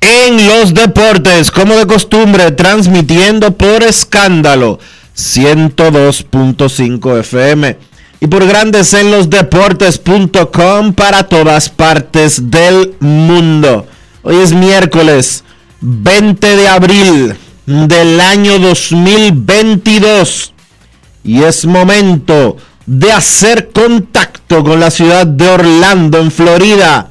en los deportes, como de costumbre, transmitiendo por escándalo 102.5 FM y por grandes en los deportes.com para todas partes del mundo. Hoy es miércoles 20 de abril del año 2022 y es momento de hacer contacto con la ciudad de Orlando, en Florida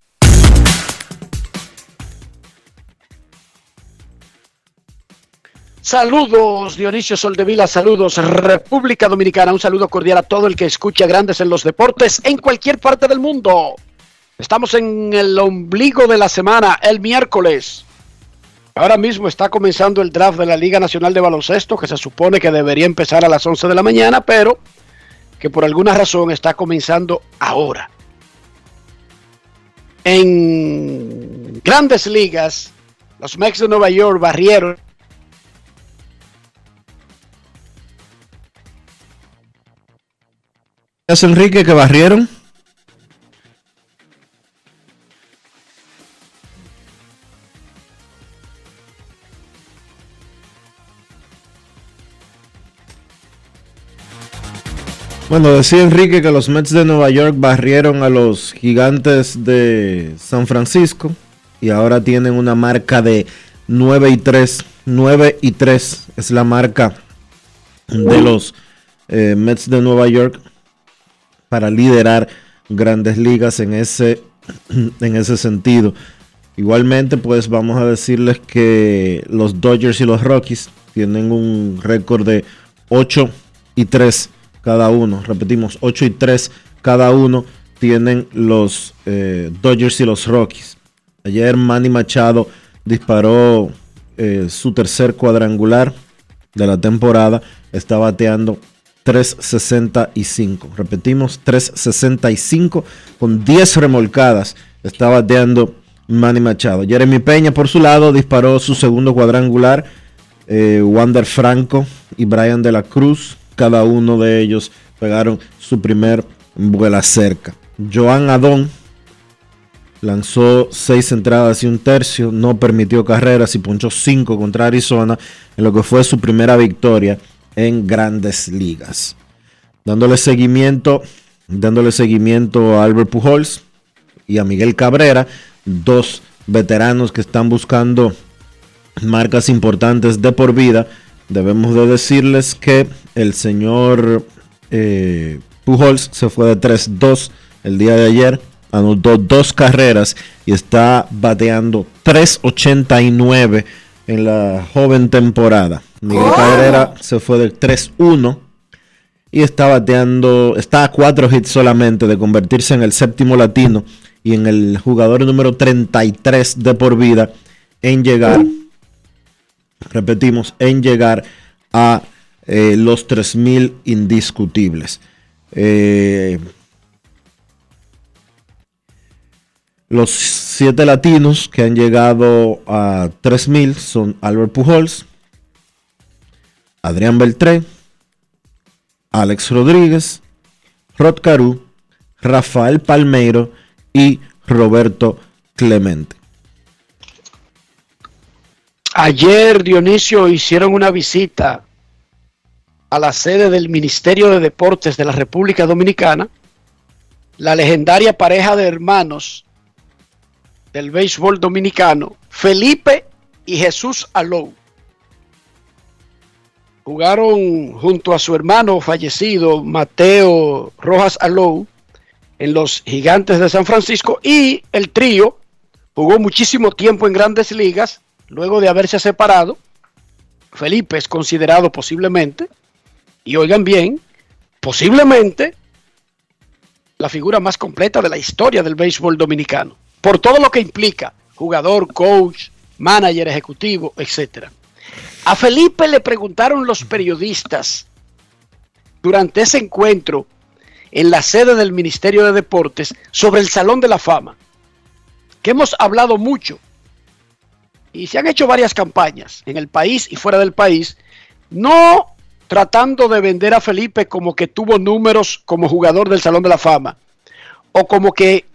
Saludos, Dionisio Soldevila, saludos, República Dominicana, un saludo cordial a todo el que escucha Grandes en los Deportes en cualquier parte del mundo. Estamos en el ombligo de la semana, el miércoles. Ahora mismo está comenzando el draft de la Liga Nacional de Baloncesto, que se supone que debería empezar a las 11 de la mañana, pero que por alguna razón está comenzando ahora. En grandes ligas, los Mex de Nueva York barrieron Enrique que barrieron? Bueno, decía Enrique que los Mets de Nueva York barrieron a los gigantes de San Francisco y ahora tienen una marca de 9 y 3. 9 y 3 es la marca de los eh, Mets de Nueva York para liderar grandes ligas en ese, en ese sentido. Igualmente, pues vamos a decirles que los Dodgers y los Rockies tienen un récord de 8 y 3 cada uno. Repetimos, 8 y 3 cada uno tienen los eh, Dodgers y los Rockies. Ayer Manny Machado disparó eh, su tercer cuadrangular de la temporada. Está bateando 365. Repetimos, 365 con 10 remolcadas. Está bateando Manny Machado. Jeremy Peña, por su lado, disparó su segundo cuadrangular. Eh, Wander Franco y Brian de la Cruz, cada uno de ellos pegaron su primer vuela cerca. Joan Adón lanzó seis entradas y un tercio, no permitió carreras y punchó cinco contra Arizona en lo que fue su primera victoria en grandes ligas. Dándole seguimiento, dándole seguimiento a Albert Pujols y a Miguel Cabrera, dos veteranos que están buscando marcas importantes de por vida. Debemos de decirles que el señor eh, Pujols se fue de 3-2 el día de ayer, anotó dos carreras y está bateando 3.89 en la joven temporada. Miguel Cabrera se fue del 3-1 y está bateando, está a cuatro hits solamente de convertirse en el séptimo latino y en el jugador número 33 de por vida en llegar, repetimos, en llegar a eh, los 3.000 indiscutibles. Eh, los siete latinos que han llegado a 3.000 son Albert Pujols, Adrián Beltré, Alex Rodríguez, Rod Caru, Rafael Palmeiro y Roberto Clemente. Ayer, Dionisio, hicieron una visita a la sede del Ministerio de Deportes de la República Dominicana, la legendaria pareja de hermanos del béisbol dominicano, Felipe y Jesús Alou. Jugaron junto a su hermano fallecido, Mateo Rojas Alou, en los Gigantes de San Francisco y el trío jugó muchísimo tiempo en grandes ligas luego de haberse separado. Felipe es considerado posiblemente y oigan bien, posiblemente la figura más completa de la historia del béisbol dominicano, por todo lo que implica, jugador, coach, manager ejecutivo, etc. A Felipe le preguntaron los periodistas durante ese encuentro en la sede del Ministerio de Deportes sobre el Salón de la Fama, que hemos hablado mucho. Y se han hecho varias campañas en el país y fuera del país, no tratando de vender a Felipe como que tuvo números como jugador del Salón de la Fama, o como que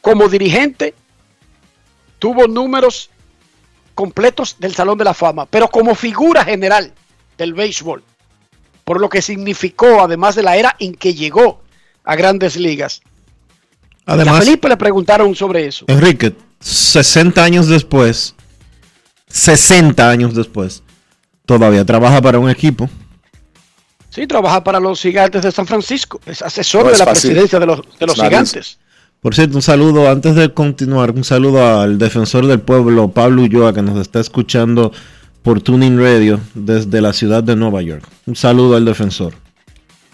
como dirigente tuvo números completos del Salón de la Fama, pero como figura general del béisbol, por lo que significó, además de la era en que llegó a grandes ligas. Además, a Felipe le preguntaron sobre eso. Enrique, 60 años después, 60 años después, todavía trabaja para un equipo. Sí, trabaja para los gigantes de San Francisco. Es asesor No de la fácil. presidencia de los, de los gigantes. Por cierto, un saludo, antes de continuar, un saludo al defensor del pueblo, Pablo Ulloa, que nos está escuchando por Tuning Radio desde la ciudad de Nueva York. Un saludo al defensor.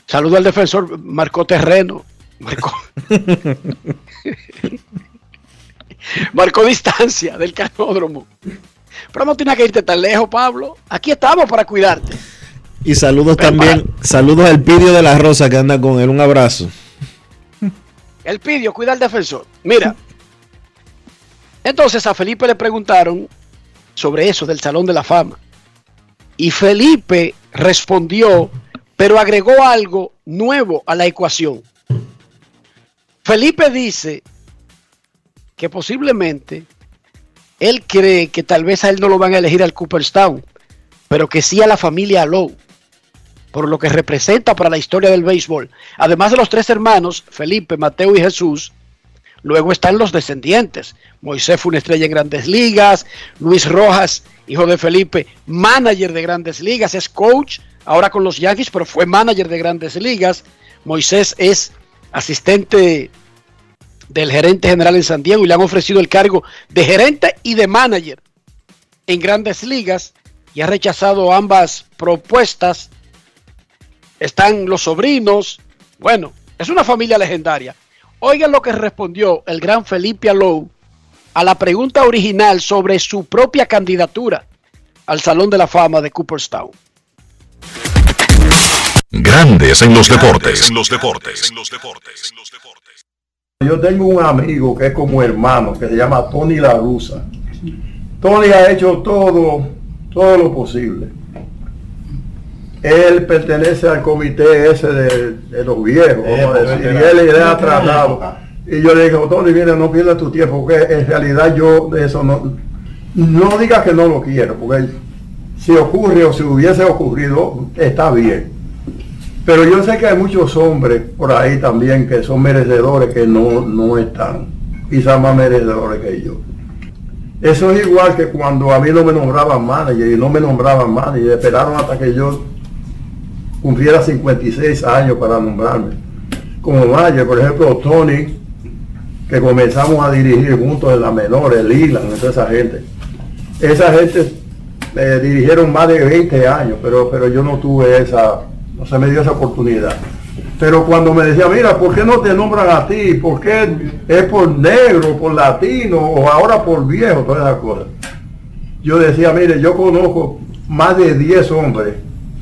Saludo al defensor, marcó terreno. Marcó, marcó distancia del canódromo. Pero no tienes que irte tan lejos, Pablo. Aquí estamos para cuidarte. Y saludos Pero también, saludos al Pidio de la Rosa que anda con él. Un abrazo. El pidió, cuida al defensor. Mira. Entonces a Felipe le preguntaron sobre eso del Salón de la Fama. Y Felipe respondió, pero agregó algo nuevo a la ecuación. Felipe dice que posiblemente él cree que tal vez a él no lo van a elegir al Cooperstown, pero que sí a la familia Lowe, por lo que representa para la historia del béisbol. Además de los tres hermanos, Felipe, Mateo y Jesús, luego están los descendientes. Moisés fue una estrella en grandes ligas, Luis Rojas, hijo de Felipe, manager de grandes ligas, es coach ahora con los Yankees, pero fue manager de grandes ligas. Moisés es asistente del gerente general en San Diego y le han ofrecido el cargo de gerente y de manager en grandes ligas y ha rechazado ambas propuestas. Están los sobrinos. Bueno, es una familia legendaria. Oigan lo que respondió el gran Felipe Alou a la pregunta original sobre su propia candidatura al Salón de la Fama de Cooperstown. Grandes en los deportes. En los deportes. En los deportes. Yo tengo un amigo que es como hermano, que se llama Tony La Rusa. Tony ha hecho todo, todo lo posible. Él pertenece al comité ese de, de los viejos, vamos a decir, y él le ha tratado. Y yo le digo, Tony, mira, no pierdas tu tiempo, porque en realidad yo de eso no, no digas que no lo quiero, porque si ocurre o si hubiese ocurrido, está bien. Pero yo sé que hay muchos hombres por ahí también que son merecedores que no, no están, quizás más merecedores que yo. Eso es igual que cuando a mí no me nombraban manager y no me nombraban manager, esperaron hasta que yo cumpliera 56 años para nombrarme. Como manager, por ejemplo, Tony, que comenzamos a dirigir juntos en la menor, el Ilan, toda esa gente. esa gente me dirigieron más de 20 años, pero, pero yo no tuve esa, no se me dio esa oportunidad. Pero cuando me decía, mira, ¿por qué no te nombran a ti? ¿Por qué es por negro, por latino o ahora por viejo? Todas esas cosas. Yo decía, mire, yo conozco más de 10 hombres,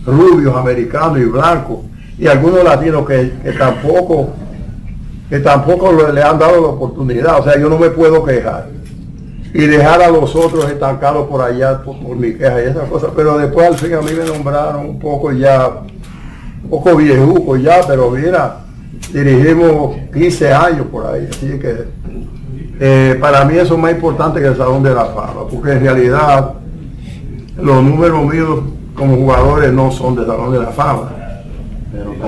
rubios, americanos y blancos, y algunos latinos que, que tampoco que tampoco le han dado la oportunidad. O sea, yo no me puedo quejar y dejar a los otros estancados por allá por, mi queja y esas cosas. Pero después al fin a mí me nombraron un poco ya, un poco viejuco ya, pero mira, dirigimos 15 años por ahí. Así que eh, para mí eso es más importante que el Salón de la Fama, porque en realidad los números míos como jugadores no son de Salón de la Fama.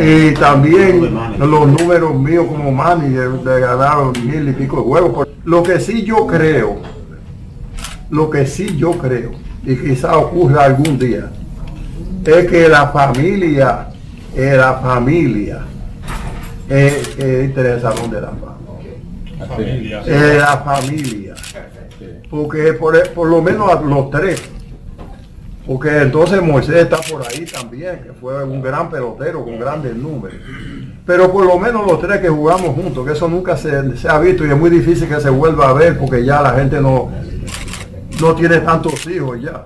Y también los números míos como manager de ganar mil y pico de juegos. Lo que sí yo creo lo que sí yo creo, y quizá ocurra algún día, es que la familia, es la familia, es, es interesante de la familia. Es la familia. Porque por, por lo menos los tres, porque entonces Moisés está por ahí también, que fue un gran pelotero con grandes números. Pero por lo menos los tres que jugamos juntos, que eso nunca se, ha visto y es muy difícil que se vuelva a ver porque ya la gente no, no tiene tantos hijos ya.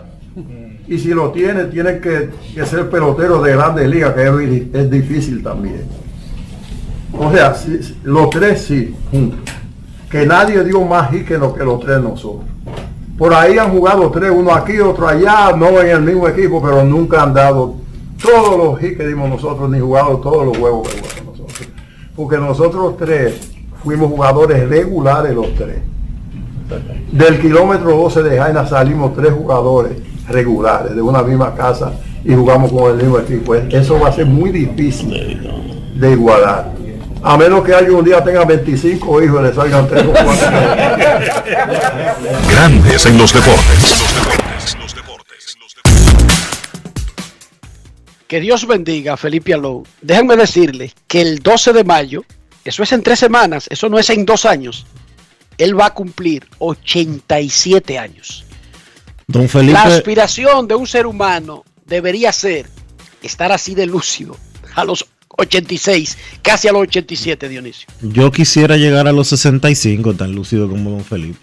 Y si lo tiene, tiene que, ser pelotero de grandes ligas, que es, difícil también. O sea, los tres sí, juntos. Que nadie dio más hit que, lo, que los tres nosotros. Por ahí han jugado tres, uno aquí, otro allá, no en el mismo equipo, pero nunca han dado todos los hits que dimos nosotros, ni jugado todos los juegos que jugamos nosotros. Porque nosotros tres fuimos jugadores regulares los tres. Del kilómetro 12 de Jaina salimos tres jugadores regulares de una misma casa y jugamos con el mismo equipo. Eso va a ser muy difícil de igualar. A menos que alguien un día tenga 25 hijos y le salgan tres o cuatro. Grandes en los deportes. Que Dios bendiga a Felipe Alou. Déjenme decirle que el 12 de mayo, eso es en tres semanas, eso no es en dos años él va a cumplir 87 años. Don Felipe. La aspiración de un ser humano debería ser estar así de lúcido a los 86, casi a los 87, Dionisio. Yo quisiera llegar a los 65 tan lúcido como Don Felipe.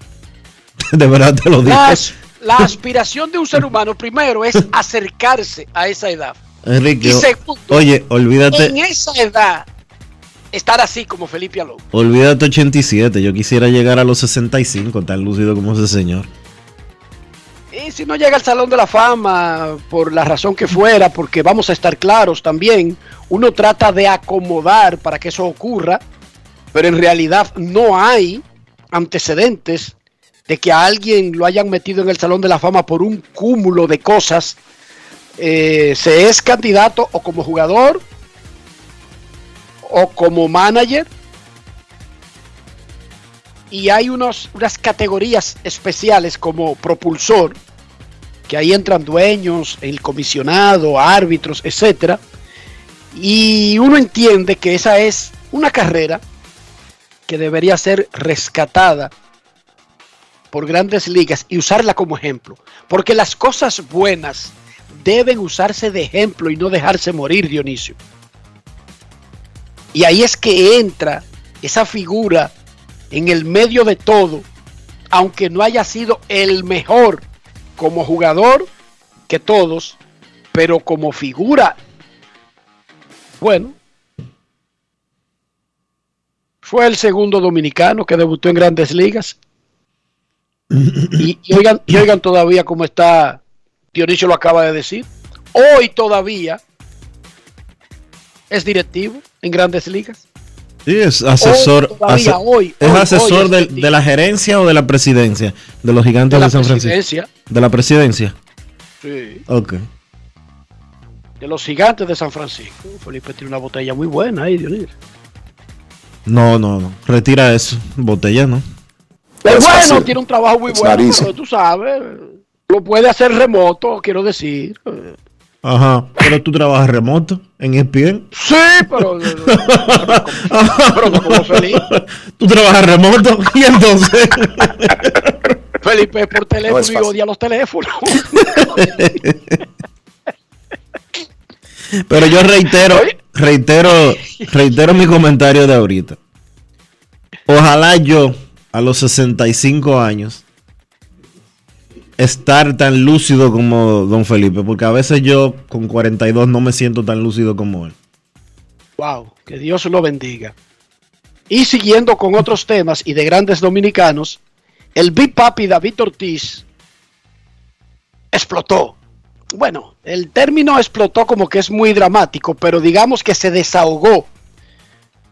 De verdad te lo digo. La, la aspiración de un ser humano primero es acercarse a esa edad. Enrique, y segundo, oye, olvídate. En esa edad estar así como Felipe Alonso. Olvídate 87, yo quisiera llegar a los 65, tan lúcido como ese señor. Y si no llega al Salón de la Fama, por la razón que fuera, porque vamos a estar claros también, uno trata de acomodar para que eso ocurra, pero en realidad no hay antecedentes de que a alguien lo hayan metido en el Salón de la Fama por un cúmulo de cosas. Eh, se es candidato o como jugador o como manager. Y hay unos, unas categorías especiales como propulsor, que ahí entran dueños, el comisionado, árbitros, etcétera. Y uno entiende que esa es una carrera que debería ser rescatada por grandes ligas y usarla como ejemplo. Porque las cosas buenas deben usarse de ejemplo y no dejarse morir, Dionisio. Y ahí es que entra esa figura en el medio de todo, aunque no haya sido el mejor como jugador que todos, pero como figura, bueno, fue el segundo dominicano que debutó en grandes ligas. Y, oigan, y oigan todavía cómo está, Dionisio lo acaba de decir, hoy todavía es directivo en grandes ligas. Sí, es asesor. Hoy, ¿Es asesor de, la gerencia o de la presidencia de los gigantes de, San Francisco? De la presidencia. Sí. Ok. De los gigantes de San Francisco. Felipe tiene una botella muy buena ahí, Dionisio. No, no, no. Retira eso. Botella, ¿no? Es bueno, tiene un trabajo muy bueno, pero tú sabes. Lo puede hacer remoto, quiero decir. Ajá, pero tú trabajas remoto en ESPN. Sí, pero, pero, no como feliz. Tú trabajas remoto y entonces. Felipe por teléfono es y odia los teléfonos. Pero yo reitero, reitero, reitero mi comentario de ahorita. Ojalá yo, a los 65 años, estar tan lúcido como don Felipe, porque a veces yo con 42 no me siento tan lúcido como él. Wow, que Dios lo bendiga. Y siguiendo con otros temas y de grandes dominicanos, el Big Papi David Ortiz explotó. Bueno, el término explotó como que es muy dramático, pero digamos que se desahogó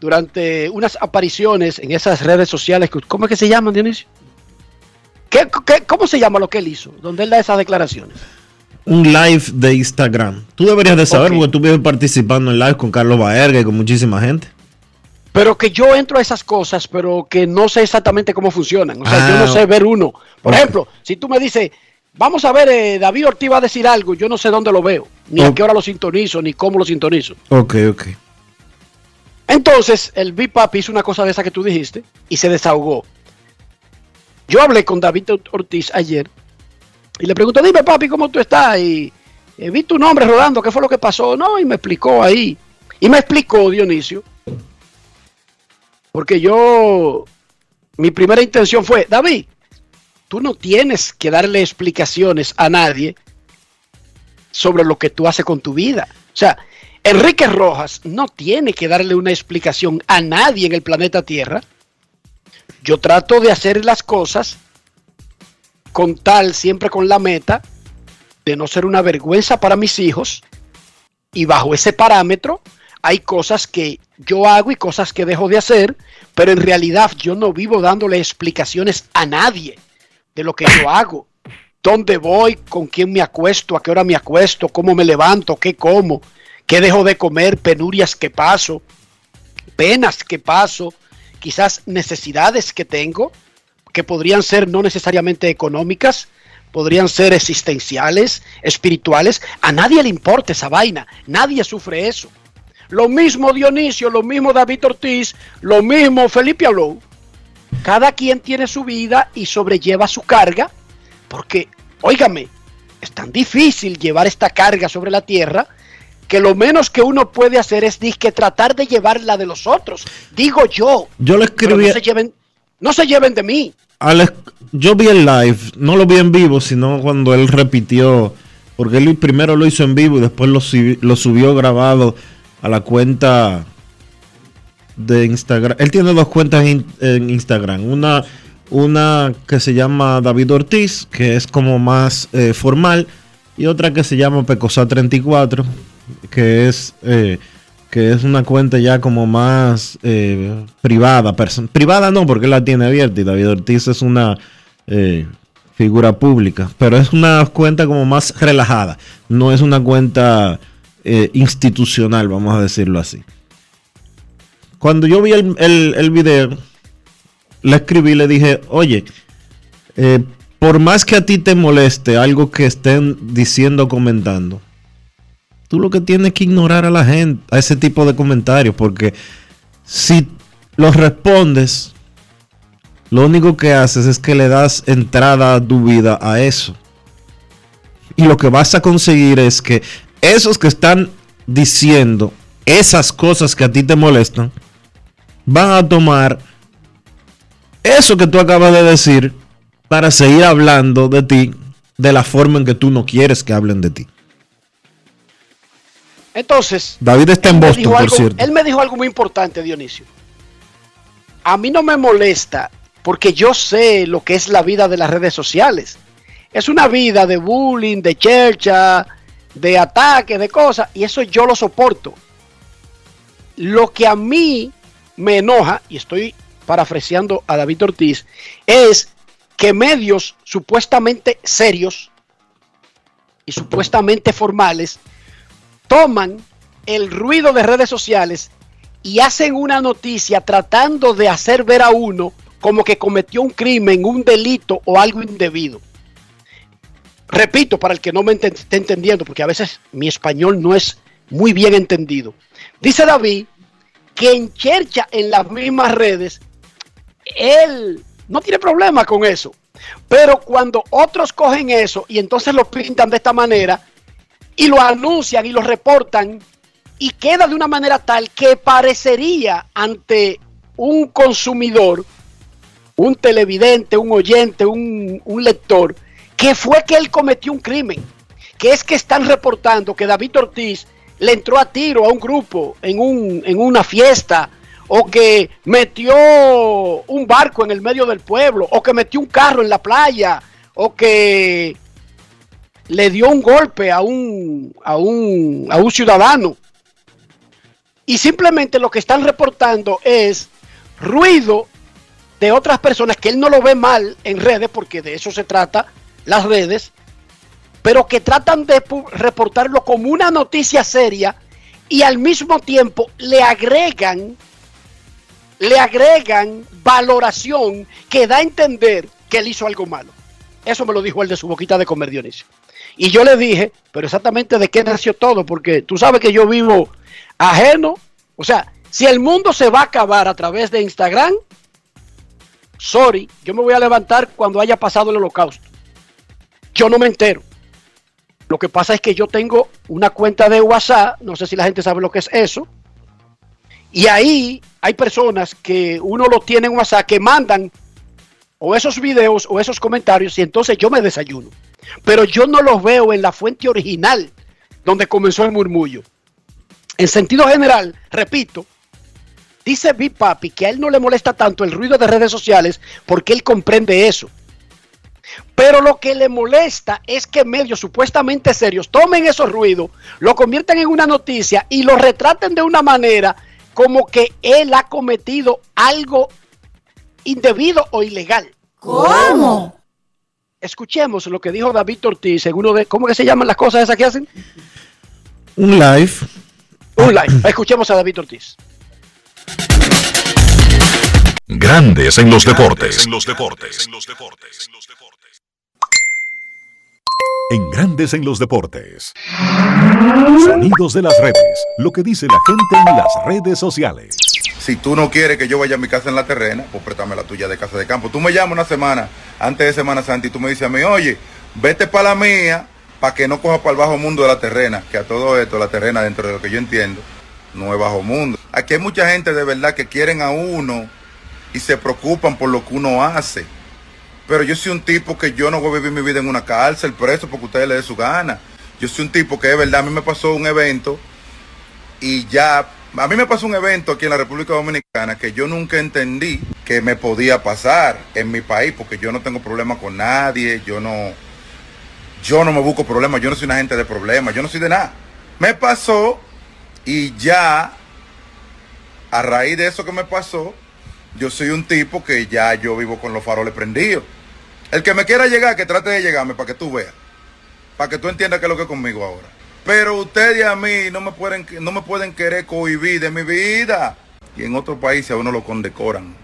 durante unas apariciones en esas redes sociales. ¿Cómo es que se llaman, Dionisio? ¿Qué, qué- cómo se llama lo que él hizo? Donde él da esas declaraciones. Un live de Instagram. Tú deberías de saber porque tú vives participando en live con Carlos Baerga y con muchísima gente. Pero que yo entro a esas cosas, pero que no sé exactamente cómo funcionan. O sea, Ah, yo no sé ver uno. Por ejemplo, si tú me dices, vamos a ver, eh, David Ortiz va a decir algo, yo no sé dónde lo veo, ni a qué hora lo sintonizo, ni cómo lo sintonizo. Ok, ok. Entonces, el Big Papi hizo una cosa de esa que tú dijiste y se desahogó. Yo hablé con David Ortiz ayer y le pregunto, dime papi, ¿cómo tú estás? Y eh, vi tu nombre rodando, ¿qué fue lo que pasó? No, y me explicó ahí. Y me explicó Dionisio, porque yo, mi primera intención fue, David, tú no tienes que darle explicaciones a nadie sobre lo que tú haces con tu vida. O sea, Enrique Rojas no tiene que darle una explicación a nadie en el planeta Tierra. Yo trato de hacer las cosas con tal, siempre con la meta de no ser una vergüenza para mis hijos. Y bajo ese parámetro hay cosas que yo hago y cosas que dejo de hacer, pero en realidad yo no vivo dándole explicaciones a nadie de lo que yo hago. ¿Dónde voy? ¿Con quién me acuesto? ¿A qué hora me acuesto? ¿Cómo me levanto? ¿Qué como? ¿Qué dejo de comer? Penurias que paso, penas que paso, quizás necesidades que tengo, que podrían ser no necesariamente económicas, podrían ser existenciales, espirituales. A nadie le importa esa vaina, nadie sufre eso. Lo mismo Dionisio, lo mismo David Ortiz, lo mismo Felipe Alou. Cada quien tiene su vida y sobrelleva su carga, porque, óigame, es tan difícil llevar esta carga sobre la tierra que lo menos que uno puede hacer es que tratar de llevar la de los otros. Digo yo. Yo le escribí. no se lleven, no se lleven de mí. Alex, yo vi el live, no lo vi en vivo, sino cuando él repitió, porque él primero lo hizo en vivo y después lo, subi- lo subió grabado a la cuenta de Instagram. Él tiene dos cuentas en, en Instagram, una, una que se llama David Ortiz, que es como más eh, formal, y otra que se llama Pecosa34, que es... eh, que es una cuenta ya como más eh, privada. privada no, porque la tiene abierta y David Ortiz es una eh, figura pública, pero es una cuenta como más relajada. No es una cuenta institucional, vamos a decirlo así. Cuando yo vi el, el, video, le escribí le dije, oye, por más que a ti te moleste algo que estén diciendo o comentando, tú lo que tienes que ignorar a la gente, a ese tipo de comentarios, porque si los respondes, lo único que haces es que le das entrada a tu vida a eso. Y lo que vas a conseguir es que esos que están diciendo esas cosas que a ti te molestan, van a tomar eso que tú acabas de decir para seguir hablando de ti de la forma en que tú no quieres que hablen de ti. Entonces, David está en él me Boston, dijo por algo- cierto. Él me dijo algo muy importante, Dionisio. A mí no me molesta porque yo sé lo que es la vida de las redes sociales. Es una vida de bullying, de chercha, de ataques, de cosas, y eso yo lo soporto. Lo que a mí me enoja, y estoy parafraseando a David Ortiz, es que medios supuestamente serios y supuestamente formales toman el ruido de redes sociales y hacen una noticia tratando de hacer ver a uno como que cometió un crimen, un delito o algo indebido. Repito, para el que no me enten- esté entendiendo, porque a veces mi español no es muy bien entendido. Dice David que en Chercha, en las mismas redes, él no tiene problema con eso. Pero cuando otros cogen eso y entonces lo pintan de esta manera y lo anuncian y lo reportan y queda de una manera tal que parecería ante un consumidor, un televidente, un oyente, un, lector, que fue que él cometió un crimen, que es que están reportando que David Ortiz le entró a tiro a un grupo en, un, en una fiesta, o que metió un barco en el medio del pueblo, o que metió un carro en la playa, o que le dio un golpe a un, a un, a un ciudadano. Y simplemente lo que están reportando es ruido de otras personas que él no lo ve mal en redes, porque de eso se trata las redes, pero que tratan de reportarlo como una noticia seria y al mismo tiempo le agregan, le agregan valoración que da a entender que él hizo algo malo. Eso me lo dijo el de su boquita de comer Dionisio. Y yo le dije, pero exactamente de qué nació todo, porque tú sabes que yo vivo ajeno. O sea, si el mundo se va a acabar a través de Instagram, sorry, yo me voy a levantar cuando haya pasado el holocausto. Yo no me entero. Lo que pasa es que yo tengo una cuenta de WhatsApp, no sé si la gente sabe lo que es eso, y ahí hay personas que uno lo tiene en WhatsApp que mandan o esos videos o esos comentarios y entonces yo me desayuno. Pero yo no los veo en la fuente original donde comenzó el murmullo. En sentido general, repito, dice Big Papi que a él no le molesta tanto el ruido de redes sociales porque él comprende eso. Pero lo que le molesta es que medios supuestamente serios tomen esos ruidos, lo conviertan en una noticia y lo retraten de una manera como que él ha cometido algo indebido o ilegal. ¿Cómo? Escuchemos lo que dijo David Ortiz en uno de, ¿cómo que se llaman las cosas esas que hacen? Un live. Un live. Escuchemos a David Ortiz. Grandes en los deportes. En los deportes. En los deportes. En Grandes en los deportes. Sonidos de las redes. Lo que dice la gente en las redes sociales. Si tú no quieres que yo vaya a mi casa en la terrena, pues préstame la tuya de casa de campo. Tú me llamas una semana antes de Semana Santa y tú me dices a mí, oye, vete para la mía para que no coja para el bajo mundo de la terrena. Que a todo esto, la terrena, dentro de lo que yo entiendo, no es bajo mundo. Aquí hay mucha gente de verdad que quieren a uno y se preocupan por lo que uno hace. Pero yo soy un tipo que yo no voy a vivir mi vida en una cárcel preso porque ustedes le den su gana. Yo soy un tipo que es verdad, a mí me pasó un evento y ya, a mí me pasó un evento aquí en la República Dominicana que yo nunca entendí que me podía pasar en mi país porque yo no tengo problema con nadie, yo no, yo no me busco problemas, yo no soy una gente de problemas, yo no soy de nada. Me pasó y ya, a raíz de eso que me pasó, yo soy un tipo que ya yo vivo con los faroles prendidos. El que me quiera llegar, que trate de llegarme para que tú veas. Para que tú entiendas qué es lo que es conmigo ahora. Pero ustedes y a mí no me pueden, no me pueden querer cohibir de mi vida. Y en otros países a uno lo condecoran.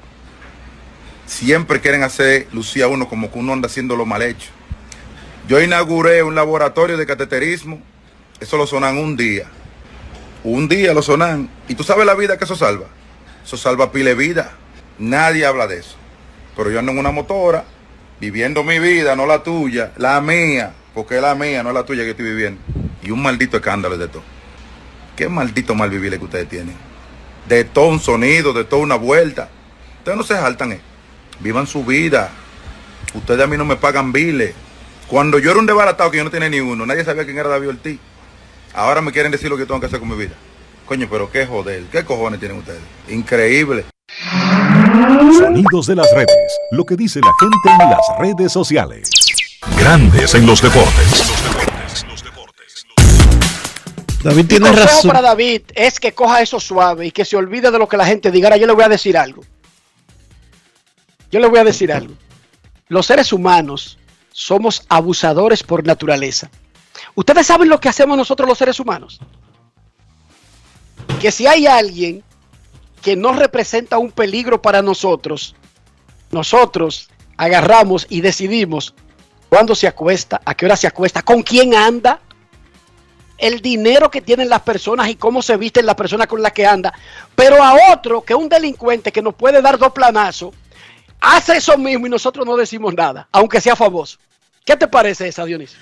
Siempre quieren hacer lucir a uno como que uno anda haciendo lo mal hecho. Yo inauguré un laboratorio de cateterismo. Eso lo sonan un día. Un día lo sonan. ¿Y tú sabes la vida que eso salva? Eso salva pile vida. Nadie habla de eso. Pero yo ando en una motora, viviendo mi vida, no la tuya, la mía, porque es la mía, no es la tuya que estoy viviendo. Y un maldito escándalo de todo. Qué maldito mal vivir que ustedes tienen. De todo un sonido, de toda una vuelta. Ustedes no se saltan, eh. Vivan su vida. Ustedes a mí no me pagan biles. Cuando yo era un desbaratado que yo no tenía ni uno, nadie sabía quién era David Ortiz. Ahora me quieren decir lo que tengo que hacer con mi vida. Coño, pero qué joder, qué cojones tienen ustedes. Increíble. Sonidos de las redes. Lo que dice la gente en las redes sociales. Grandes en los deportes. David tiene razón. para David es que coja eso suave y que se olvide de lo que la gente diga. Ahora yo le voy a decir algo. Yo le voy a decir algo. Los seres humanos somos abusadores por naturaleza. ¿Ustedes saben lo que hacemos nosotros los seres humanos? Que si hay alguien que no representa un peligro para nosotros, nosotros agarramos y decidimos cuándo se acuesta, a qué hora se acuesta, con quién anda, el dinero que tienen las personas y cómo se visten las personas con las que anda, pero a otro que es un delincuente que nos puede dar dos planazos, hace eso mismo y nosotros no decimos nada, aunque sea famoso. ¿Qué te parece esa, Dionisio?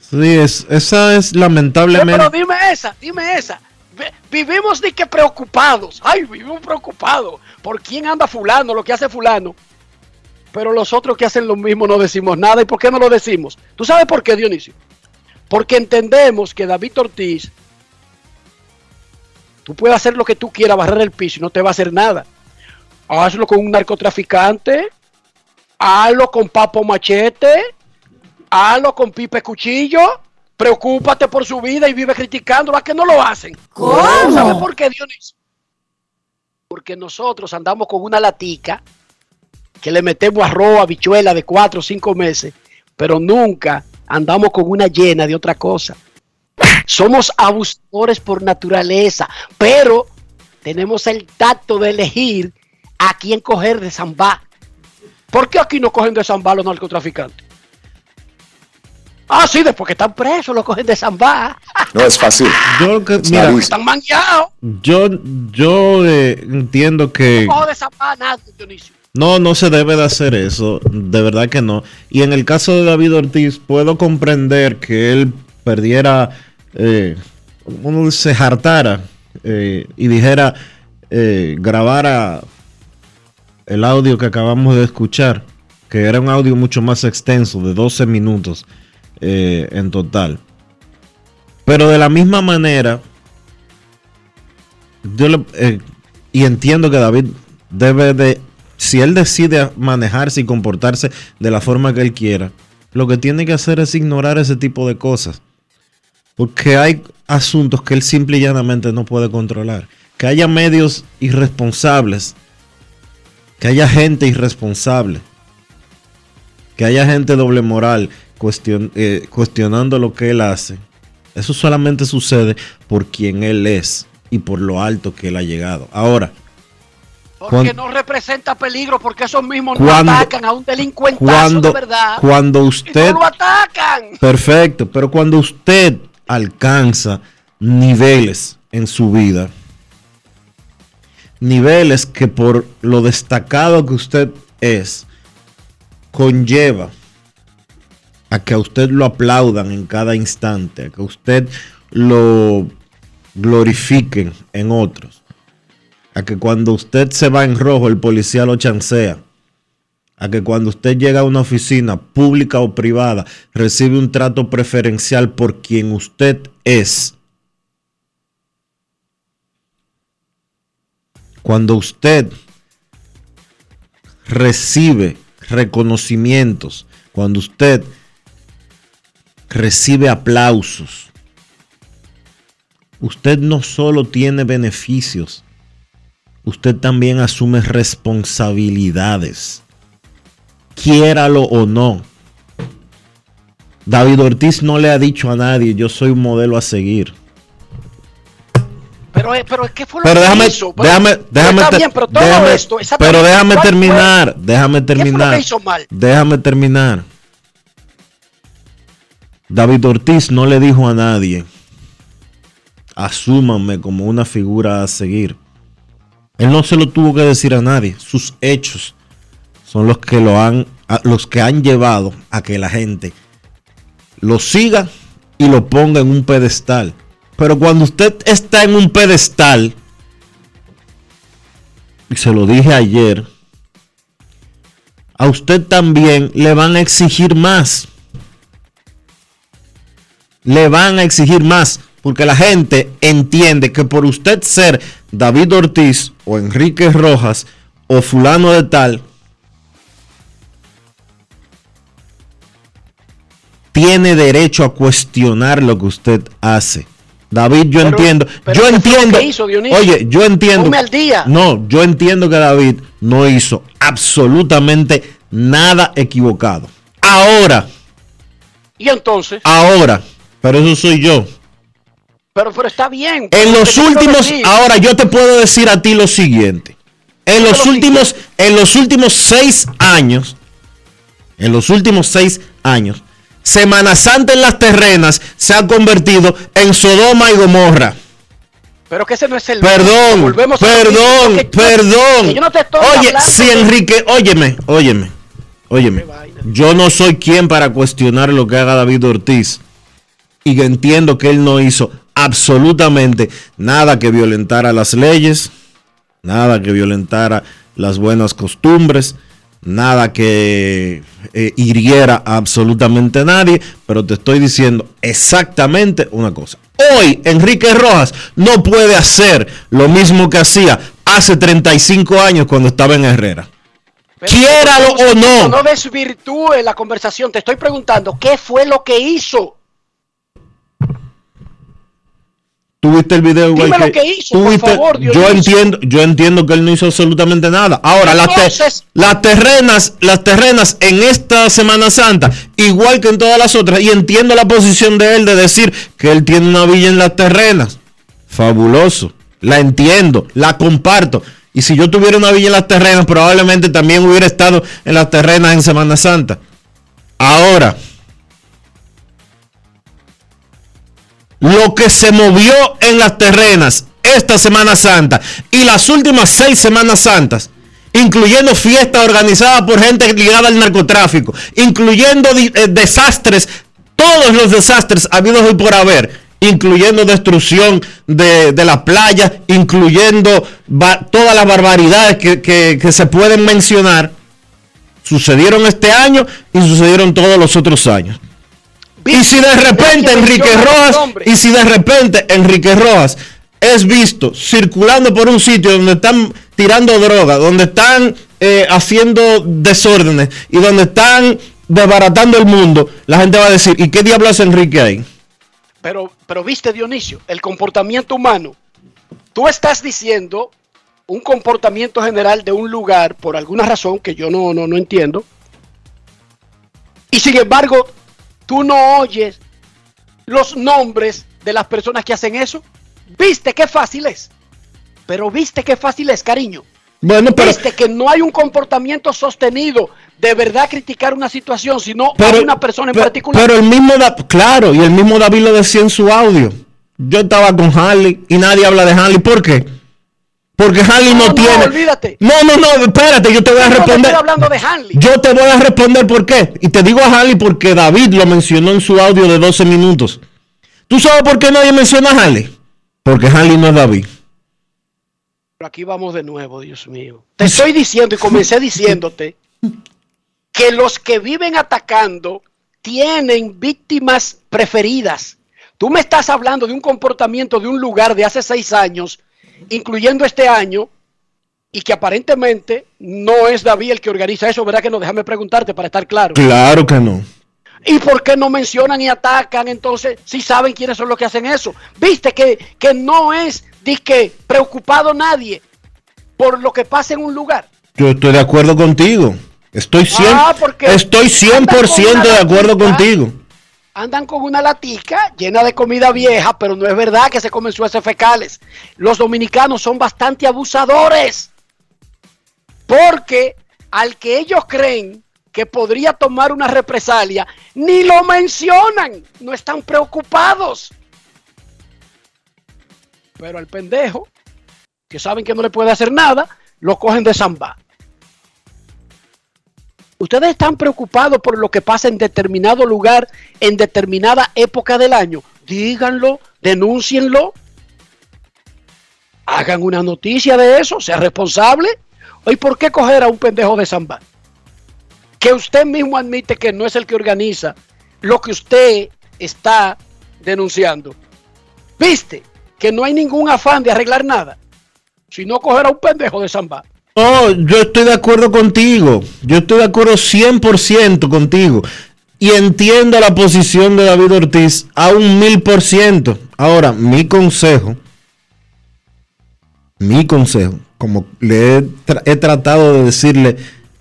Sí, es, esa es lamentablemente. pero dime esa, dime esa. Vivimos de que preocupados. Ay, vivimos preocupados. ¿Por quién anda fulano? Lo que hace fulano. Pero los otros que hacen lo mismo no decimos nada. ¿Y por qué no lo decimos? ¿Tú sabes por qué, Dionisio? Porque entendemos que David Ortiz, tú puedes hacer lo que tú quieras, barrer el piso y no te va a hacer nada. Hazlo con un narcotraficante, hazlo con Papo Machete, hazlo con Pipe Cuchillo, preocúpate por su vida y vive criticando a que no lo hacen. ¿Cómo? ¿Sabes por qué, Dionisio? Porque nosotros andamos con una latica que le metemos arroz, habichuela de cuatro o cinco meses, pero nunca andamos con una llena de otra cosa. Somos abusadores por naturaleza, pero tenemos el tacto de elegir a quién coger de Zambá. ¿Por qué aquí no cogen de Zambá los narcotraficantes? Ah, sí, después que están presos, lo cogen de Zambá. No es fácil. Yo, que, mira, están mangueados. Yo, yo eh, entiendo que. No cojo de Zambá nada, Dionisio. No, no se debe de hacer eso, de verdad que no. Y en el caso de David Ortiz, puedo comprender que él perdiera, eh, uno se hartara eh, y dijera, eh, grabara el audio que acabamos de escuchar, que era un audio mucho más extenso, de 12 minutos eh, en total. Pero de la misma manera, yo eh, y entiendo que David debe de, si él decide manejarse y comportarse de la forma que él quiera, lo que tiene que hacer es ignorar ese tipo de cosas. Porque hay asuntos que él simple y llanamente no puede controlar. Que haya medios irresponsables. Que haya gente irresponsable. Que haya gente doble moral eh, cuestionando lo que él hace. Eso solamente sucede por quien él es y por lo alto que él ha llegado. Ahora, Porque no representa peligro, porque esos mismos no Cuando- atacan a un delincuentazo cuando, de verdad. cuando usted... no lo atacan. Perfecto, pero cuando usted alcanza niveles en su vida, niveles que por lo destacado que usted es, conlleva a que a usted lo aplaudan en cada instante, a que usted lo glorifiquen en otros, a que cuando usted se va en rojo el policía lo chancea, a que cuando usted llega a una oficina pública o privada recibe un trato preferencial por quien usted es. Cuando usted recibe reconocimientos, cuando usted recibe aplausos, usted no solo tiene beneficios, usted también asume responsabilidades quiéralo o no. David Ortiz no le ha dicho a nadie, yo soy un modelo a seguir. Pero, eh, pero ¿qué fue lo Pero que déjame, hizo? Pero- déjame, pero déjame, está ter- bien, pero todo déjame- esto, pero déjame terminar, déjame ¿Qué fue lo terminar, que hizo mal? déjame terminar. David Ortiz no le dijo a nadie, asúmanme como una figura a seguir. Él no se lo tuvo que decir a nadie, sus hechos son los que lo han, los que han llevado a que la gente lo siga y lo ponga en un pedestal. Pero cuando usted está en un pedestal, y se lo dije ayer, a usted también le van a exigir más. Le van a exigir más. Porque la gente entiende que por usted ser David Ortiz o Enrique Rojas o fulano de tal, tiene derecho a cuestionar lo que usted hace. David, yo Pero- entiendo, pero yo ¿qué fue lo entiendo. hizo, Dionisio? oye, yo entiendo. Ponme al día. No, yo entiendo que David no hizo absolutamente nada equivocado. Ahora, Y entonces, ahora, pero eso soy yo. Pero, pero está bien. En Lo los últimos, ahora yo te puedo decir a ti lo siguiente. En los lo últimos, en los últimos seis años, en los últimos seis años, Semana Santa en las terrenas se ha convertido en Sodoma y Gomorra. Pero que ese no es el. Perdón, Volvemos perdón, perdón. que yo no te estoy Oye, si de- Enrique, óyeme, óyeme, óyeme. Yo no soy quien para cuestionar lo que haga David Ortiz. Y entiendo que él no hizo absolutamente nada que violentara las leyes, nada que violentara las buenas costumbres, nada que eh, hiriera a absolutamente nadie, pero te estoy diciendo exactamente una cosa. Hoy Enrique Rojas no puede hacer lo mismo que hacía hace 35 años cuando estaba en Herrera. Pero- Quiéralo o no. No desvirtúe la conversación. Te estoy preguntando, ¿qué fue lo que hizo? ¿Tuviste el video igual Dime lo que hizo, por favor, yo entiendo, yo entiendo que él no hizo absolutamente nada. Ahora, las, te- Entonces- las terrenas, las terrenas en esta Semana Santa, igual que en todas las otras, y entiendo la posición de él de decir que él tiene una villa en las terrenas. Fabuloso. La entiendo, la comparto. Y si yo tuviera una villa en las terrenas, probablemente también hubiera estado en las terrenas en Semana Santa. Ahora, lo que se movió en las terrenas esta Semana Santa y las últimas seis Semanas Santas, incluyendo fiestas organizadas por gente ligada al narcotráfico, incluyendo eh, desastres, todos los desastres habidos y por haber, incluyendo destrucción de, de la playa, incluyendo todas las barbaridades que- que se pueden mencionar, sucedieron este año y sucedieron todos los otros años. Y si de repente Enrique Rojas, y si de repente Enrique Rojas es visto circulando por un sitio donde están tirando droga, donde están eh, haciendo desórdenes y donde están desbaratando el mundo, la gente va a decir, ¿y qué diablo hace Enrique ahí? Pero, pero viste, Dionisio, el comportamiento humano. Tú estás diciendo un comportamiento general de un lugar por alguna razón que yo no, no, no entiendo. Y sin embargo, tú no oyes los nombres de las personas que hacen eso. ¿Viste qué fácil es? Pero viste qué fácil es, cariño. Bueno, pero, Viste que no hay un comportamiento sostenido de verdad criticar una situación, sino a pero, una persona en pero- particular. pero el mismo, Da- claro, y el mismo David lo decía en su audio. Yo estaba con Harley y nadie habla de Harley. ¿Por qué? Porque Harley no, No, no, tiene. olvídate. No, no, no, espérate, yo te voy a responder. estoy hablando de Hanley. Yo te voy a responder por qué. Y te digo a Harley porque David lo mencionó en su audio de 12 minutos. ¿Tú sabes por qué nadie menciona a Harley? Porque Harley no es David. Pero aquí vamos de nuevo, Dios mío. Te estoy diciendo y comencé diciéndote que los que viven atacando tienen víctimas preferidas. Tú me estás hablando de un comportamiento de un lugar de hace seis años, incluyendo este año, y que aparentemente no es David el que organiza eso, ¿verdad que no? Déjame preguntarte para estar claro. Claro que no. ¿Y por qué no mencionan y atacan entonces si saben quiénes son los que hacen eso? Viste que, que no es disque preocupado nadie por lo que pasa en un lugar. Yo estoy de acuerdo contigo. Estoy 100%, Ah, estoy 100% de acuerdo contigo. Andan con una latica llena de comida vieja, pero no es verdad que se comen sus heces fecales. Los dominicanos son bastante abusadores. Porque al que ellos creen que podría tomar una represalia, ni lo mencionan. No están preocupados. Pero al pendejo, que saben que no le puede hacer nada, lo cogen de samba. Ustedes están preocupados por lo que pasa en determinado lugar, en determinada época del año. Díganlo, denúncienlo. Hagan una noticia de eso, sea responsable. ¿Y por qué coger a un pendejo de samba? Que usted mismo admite que no es el que organiza lo que usted está denunciando. ¿Viste? Que no hay ningún afán de arreglar nada, sino coger a un pendejo de samba. No, yo estoy de acuerdo contigo. Yo estoy de acuerdo 100% contigo. Y entiendo la posición de David Ortiz a un mil por ciento. Ahora, mi consejo, mi consejo, como le he tratado de decirle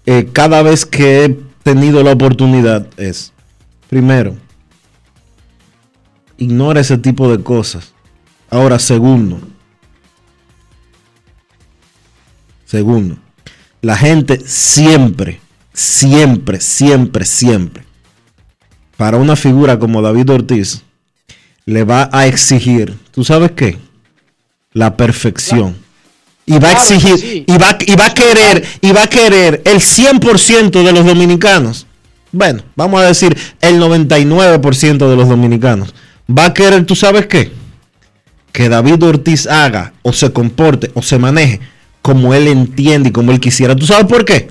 eh, cada vez que he tenido la oportunidad, es, primero, ignora ese tipo de cosas. Ahora, segundo, Segundo, la gente siempre, siempre, siempre, siempre, para una figura como David Ortiz, le va a exigir, ¿tú sabes qué? la perfección. Y va a exigir, y, va, y va a querer, y va a querer el 100% de los dominicanos. Bueno, vamos a decir el 99% de los dominicanos. Va a querer, ¿tú sabes qué? Que David Ortiz haga o se comporte o se maneje como él entiende y como él quisiera. ¿Tú sabes por qué?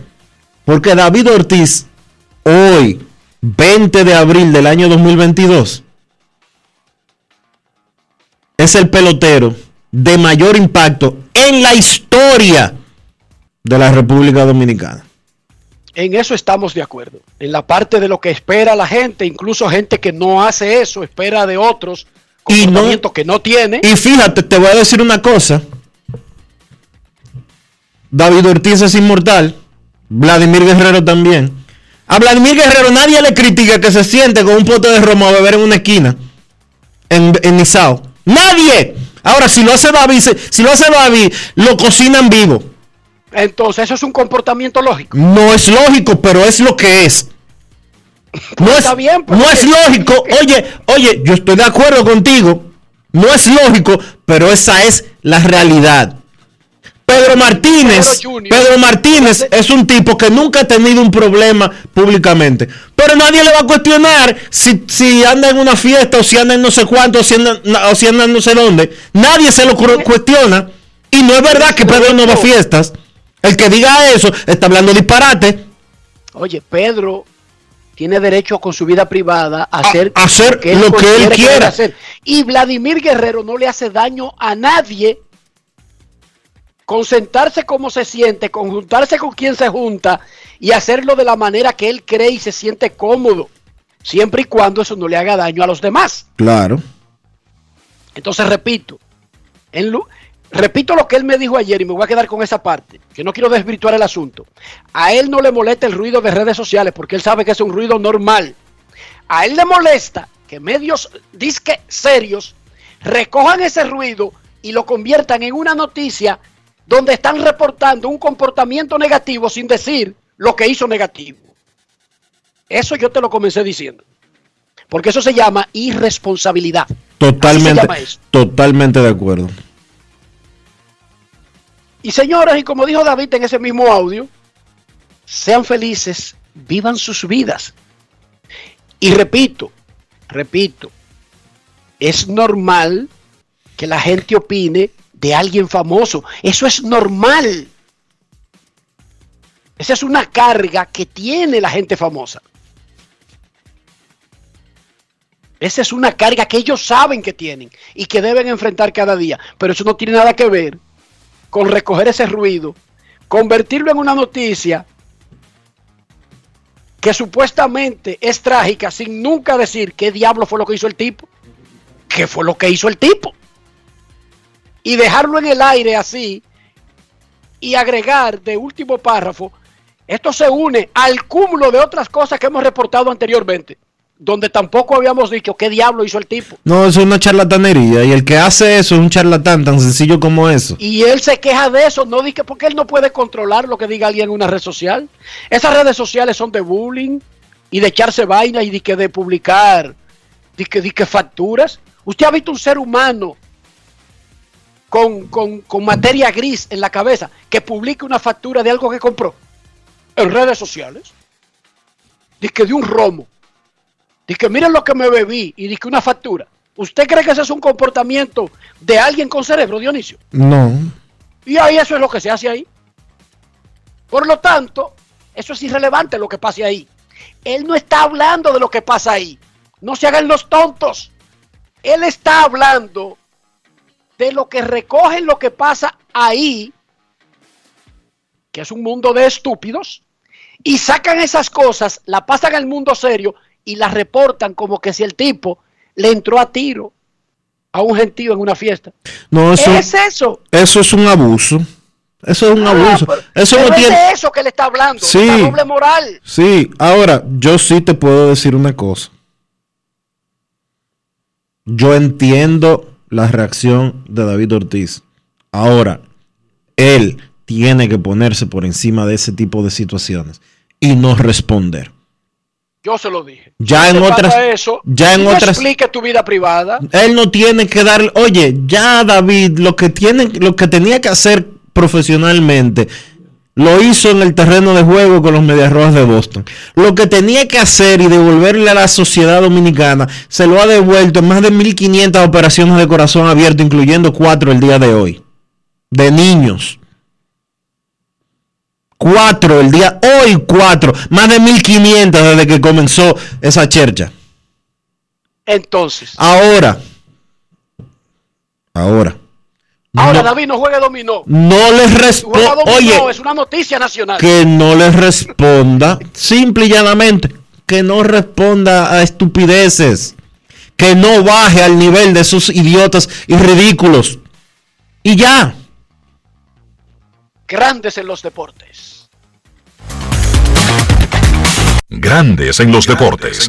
Porque David Ortiz, hoy, 20 de abril del año 2022, es el pelotero de mayor impacto en la historia de la República Dominicana. En eso estamos de acuerdo. En la parte de lo que espera la gente, incluso gente que no hace eso, espera de otros Y no- comportamientos que no tiene. Y fíjate, te voy a decir una cosa. David Ortiz es inmortal. Vladimir Guerrero también. A Vladimir Guerrero nadie le critica que se siente con un pote de romo a beber en una esquina. En, en Nizao. ¡Nadie! Ahora, si lo hace David, si, lo hace David, lo cocinan vivo. Entonces, eso es un comportamiento lógico. No es lógico, pero es lo que es. No es, está bien, pues, no es lógico. Oye, oye, yo estoy de acuerdo contigo. No es lógico, pero esa es la realidad. Pedro Martínez, Pedro Martínez es un tipo que nunca ha tenido un problema públicamente. Pero nadie le va a cuestionar si, si anda en una fiesta o si anda en no sé cuánto o si anda, o si anda en no sé dónde. Nadie se lo cu- cuestiona. Y no es verdad que Pedro no va a fiestas. El que diga eso está hablando disparate. Oye, Pedro tiene derecho con su vida privada a hacer, a hacer lo que él considere quiera. debe hacer. Y Vladimir Guerrero no le hace daño a nadie con sentarse como se siente, con juntarse con quien se junta y hacerlo de la manera que él cree y se siente cómodo, siempre y cuando eso no le haga daño a los demás. Claro. Entonces repito, en repito lo que él me dijo ayer y me voy a quedar con esa parte, que no quiero desvirtuar el asunto. A él no le molesta el ruido de redes sociales porque él sabe que es un ruido normal. A él le molesta que medios disque serios recojan ese ruido y lo conviertan en una noticia donde están reportando un comportamiento negativo sin decir lo que hizo negativo. Eso yo te lo comencé diciendo. Porque eso se llama irresponsabilidad. Totalmente, llama eso. totalmente de acuerdo. Y señoras, y como dijo David en ese mismo audio, sean felices, vivan sus vidas. Y repito, repito, es normal que la gente opine de alguien famoso. Eso es normal. Esa es una carga que tiene la gente famosa. Esa es una carga que ellos saben que tienen y que deben enfrentar cada día. Pero eso no tiene nada que ver con recoger ese ruido, convertirlo en una noticia que supuestamente es trágica sin nunca decir qué diablo fue lo que hizo el tipo, qué fue lo que hizo el tipo. Y dejarlo en el aire así y agregar de último párrafo, esto se une al cúmulo de otras cosas que hemos reportado anteriormente, donde tampoco habíamos dicho qué diablo hizo el tipo. No, eso es una charlatanería. Y el que hace eso es un charlatán tan sencillo como eso. Y él se queja de eso, no dice porque él no puede controlar lo que diga alguien en una red social. Esas redes sociales son de bullying y de echarse vaina y de que de publicar, de que, de que facturas. Usted ha visto un ser humano con, con, con materia gris en la cabeza que publique una factura de algo que compró en redes sociales. Dice que de un romo. Dice que miren lo que me bebí y dice que una factura. ¿Usted cree que ese es un comportamiento de alguien con cerebro, Dionisio? No. Y ahí eso es lo que se hace ahí. Por lo tanto, eso es irrelevante lo que pase ahí. Él no está hablando de lo que pasa ahí. No se hagan los tontos. Él está hablando de lo que recogen lo que pasa ahí, que es un mundo de estúpidos, y sacan esas cosas, la pasan al mundo serio y las reportan como que si el tipo le entró a tiro a un gentío en una fiesta. No, eso, es eso. eso es un abuso. Eso es un Ah, abuso. pero- Eso pero no es tiene. de eso que le está hablando. Sí. La doble moral. Sí, ahora, yo sí te puedo decir una cosa. Yo entiendo la reacción de David Ortiz. Ahora, él tiene que ponerse por encima de ese tipo de situaciones y no responder. Yo se lo dije. Ya en otras- eso, ya en no otras- explique tu vida privada. Él no tiene que dar, oye, ya David, lo que tiene, lo que tenía que hacer profesionalmente, lo hizo en el terreno de juego con los Medias Rojas de Boston. Lo que tenía que hacer y devolverle a la sociedad dominicana, se lo ha devuelto en más de 1.500 operaciones de corazón abierto, incluyendo cuatro el día de hoy, de niños. Cuatro el día, hoy cuatro, más de 1.500 desde que comenzó esa chercha. Entonces, Ahora, ahora, ahora no, David no juegue dominó. no les Juega responde, dominó, oye, es una noticia nacional. que no les responda, simple y llanamente, que no responda a estupideces, que no baje al nivel de esos idiotas y ridículos. Y ya, Grandes en los deportes. Grandes en los deportes.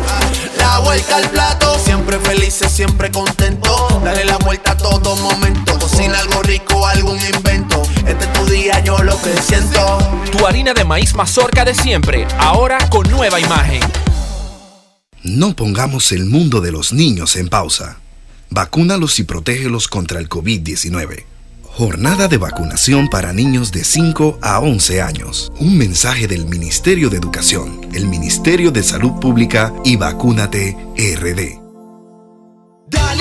La vuelta al plato, siempre felices, siempre contento. Dale la vuelta a todo momento. Cocina algo rico, algún invento. Este es tu día, yo lo que siento. Tu harina de maíz mazorca de siempre, ahora con nueva imagen. No pongamos el mundo de los niños en pausa. Vacúnalos y protégelos contra el COVID-19. Jornada de vacunación para niños de 5 a 11 años. Un mensaje del Ministerio de Educación, el Ministerio de Salud Pública y Vacúnate RD. Dale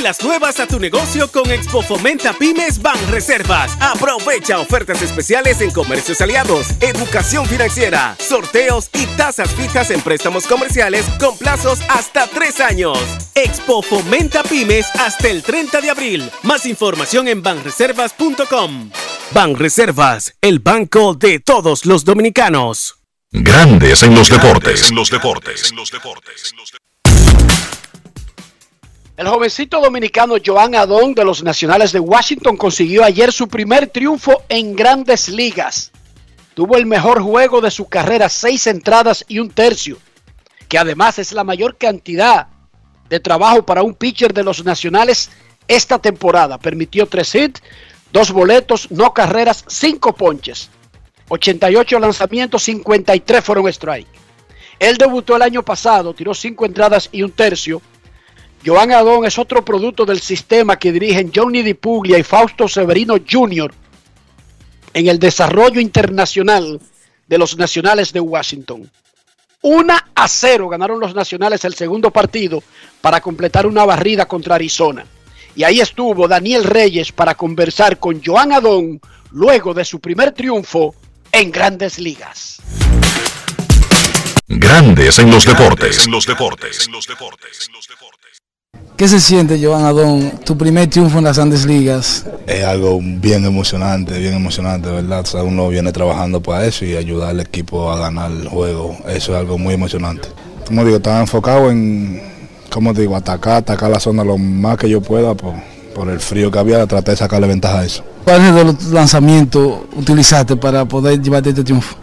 Pilas nuevas a tu negocio con Expo Fomenta Pymes Ban Reservas. Aprovecha ofertas especiales en comercios aliados, educación financiera, sorteos y tasas fijas en préstamos comerciales con plazos hasta tres años. Expo Fomenta Pymes hasta el 30 de abril. Más información en banreservas.com. Banreservas, el banco de todos los dominicanos. Grandes en los deportes. El jovencito dominicano Joan Adón de los Nacionales de Washington consiguió ayer su primer triunfo en grandes ligas. Tuvo el mejor juego de su carrera, seis entradas y un tercio, que además es la mayor cantidad de trabajo para un pitcher de los Nacionales esta temporada. Permitió tres hits, dos boletos, no carreras, cinco ponches, 88 lanzamientos, 53 fueron strike. Él debutó el año pasado, tiró cinco entradas y un tercio. Joan Adón es otro producto del sistema que dirigen Johnny DiPuglia y Fausto Severino Jr. en el desarrollo internacional de los Nacionales de Washington. 1 a 0 ganaron los Nacionales el segundo partido para completar una barrida contra Arizona. Y ahí estuvo Daniel Reyes para conversar con Joan Adón luego de su primer triunfo en grandes ligas. Grandes en los deportes. ¿Qué se siente, Joan Adón, tu primer triunfo en las grandes ligas? Es algo bien emocionante, bien emocionante, ¿verdad? O sea, uno viene trabajando para eso y ayudar al equipo a ganar el juego. Eso es algo muy emocionante. Como digo, estaba enfocado en, como digo, atacar, atacar la zona lo más que yo pueda por, por el frío que había, tratar de sacarle ventaja a eso. ¿Cuáles de los lanzamientos utilizaste para poder llevarte este triunfo?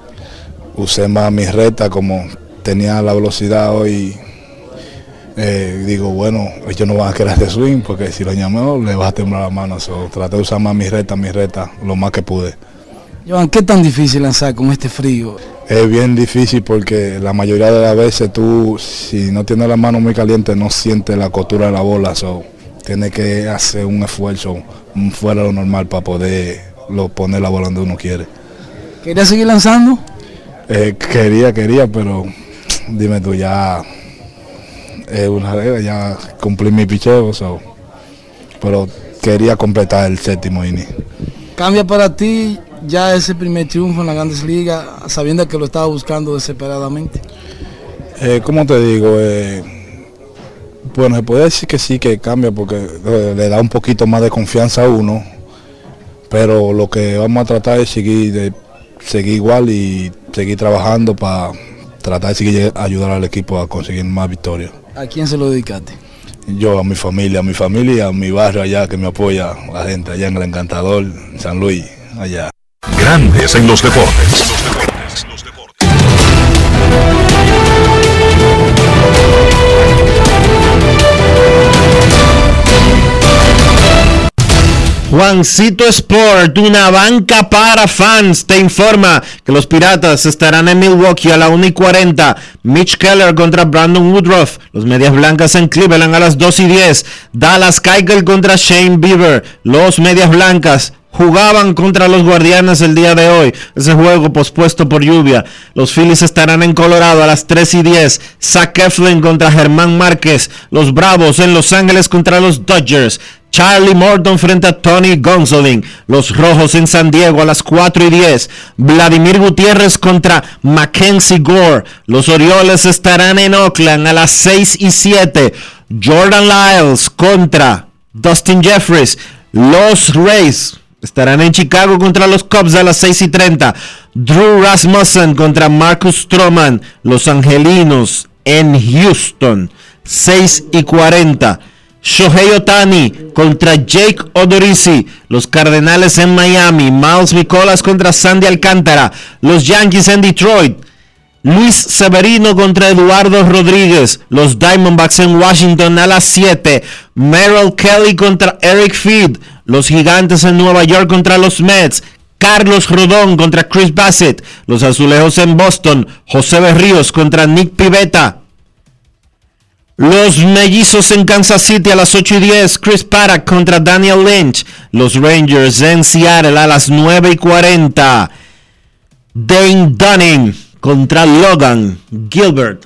Usé más mi recta, como tenía la velocidad hoy, eh, digo, bueno, ellos no van a querer hacer swing porque si lo llamó le va a temblar la mano. So, traté de usar más mi recta, mi recta, lo más que pude. Joan, ¿qué tan difícil lanzar con este frío? Es bien difícil porque la mayoría de las veces tú, si no tienes la mano muy caliente, no sientes la costura de la bola. So, tienes que hacer un esfuerzo fuera de lo normal para poder lo, poner la bola donde uno quiere. ¿Querías seguir lanzando? Eh, quería, quería, pero dime tú, ya es una regla, ya cumplí mi picheo, so, pero quería completar el séptimo inning. ¿Cambia para ti ya ese primer triunfo en las grandes ligas, sabiendo que lo estaba buscando desesperadamente? Eh, ¿Cómo te digo? Eh, Bueno, se puede decir que sí, que cambia porque eh, le da un poquito más de confianza a uno, pero lo que vamos a tratar es seguir, de, seguir igual y seguir trabajando para tratar de seguir ayudar al equipo a conseguir más victorias. ¿A quién se lo dedicaste? Yo a mi familia, a mi familia y a mi barrio allá que me apoya la gente allá en el Encantador, en San Luis, allá. Grandes en los deportes. Juancito Sport, una banca para fans, te informa que los Piratas estarán en Milwaukee a la 1 y 40. Mitch Keller contra Brandon Woodruff. Los Medias Blancas en Cleveland a las 2 y 10. Dallas Keuchel contra Shane Bieber. Los Medias Blancas jugaban contra los Guardianes el día de hoy. Ese juego pospuesto por lluvia. Los Phillies estarán en Colorado a las 3 y 10. Zach Eflin contra Germán Márquez. Los Bravos en Los Ángeles contra los Dodgers. Charlie Morton frente a Tony Gonsolin. Los Rojos en San Diego a las 4 y 10. Vladimir Gutiérrez contra Mackenzie Gore. Los Orioles estarán en Oakland a las 6 y 7. Jordan Lyles contra Dustin Jeffries. Los Rays estarán en Chicago contra los Cubs a las 6 y 30. Drew Rasmussen contra Marcus Stroman. Los Angelinos en Houston. 6 y 40. Shohei Otani contra Jake Odorizzi. Los Cardenales en Miami. Miles Nicolas contra Sandy Alcántara. Los Yankees en Detroit. Luis Severino contra Eduardo Rodríguez. Los Diamondbacks en Washington a las 7. Merrill Kelly contra Eric Feed. Los Gigantes en Nueva York contra los Mets. Carlos Rodón contra Chris Bassett. Los Azulejos en Boston. José Berríos contra Nick Pivetta. Los mellizos en Kansas City a las 8 y 10. Chris Paddock contra Daniel Lynch. Los Rangers en Seattle a las 9 y 40. Dane Dunning contra Logan Gilbert.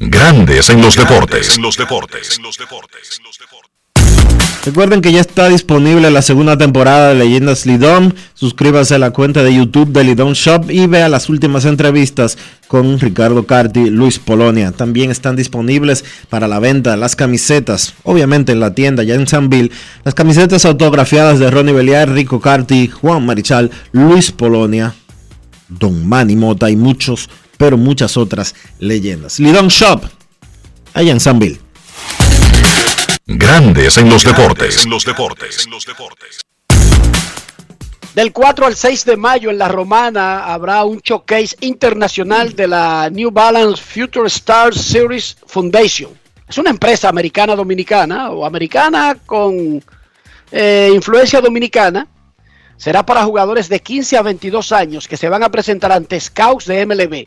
Grandes en los deportes. En los deportes. Recuerden que ya está disponible la segunda temporada de Leyendas Lidom. Suscríbase a la cuenta de YouTube de Lidom Shop y vea las últimas entrevistas con Ricardo Carti, Luis Polonia. También están disponibles para la venta las camisetas, obviamente en la tienda ya en Sanville, las camisetas autografiadas de Ronnie Beliar, Rico Carti, Juan Marichal, Luis Polonia, Don Manny Mota y muchos, pero muchas otras leyendas. Lidom Shop, allá en Sanville. Grandes en los deportes. En los deportes. Del 4 al 6 de mayo en La Romana habrá un showcase internacional de la New Balance Future Stars Series Foundation. Es una empresa americana dominicana o americana con eh, influencia dominicana. Será para jugadores de 15 a 22 años que se van a presentar ante scouts de MLB.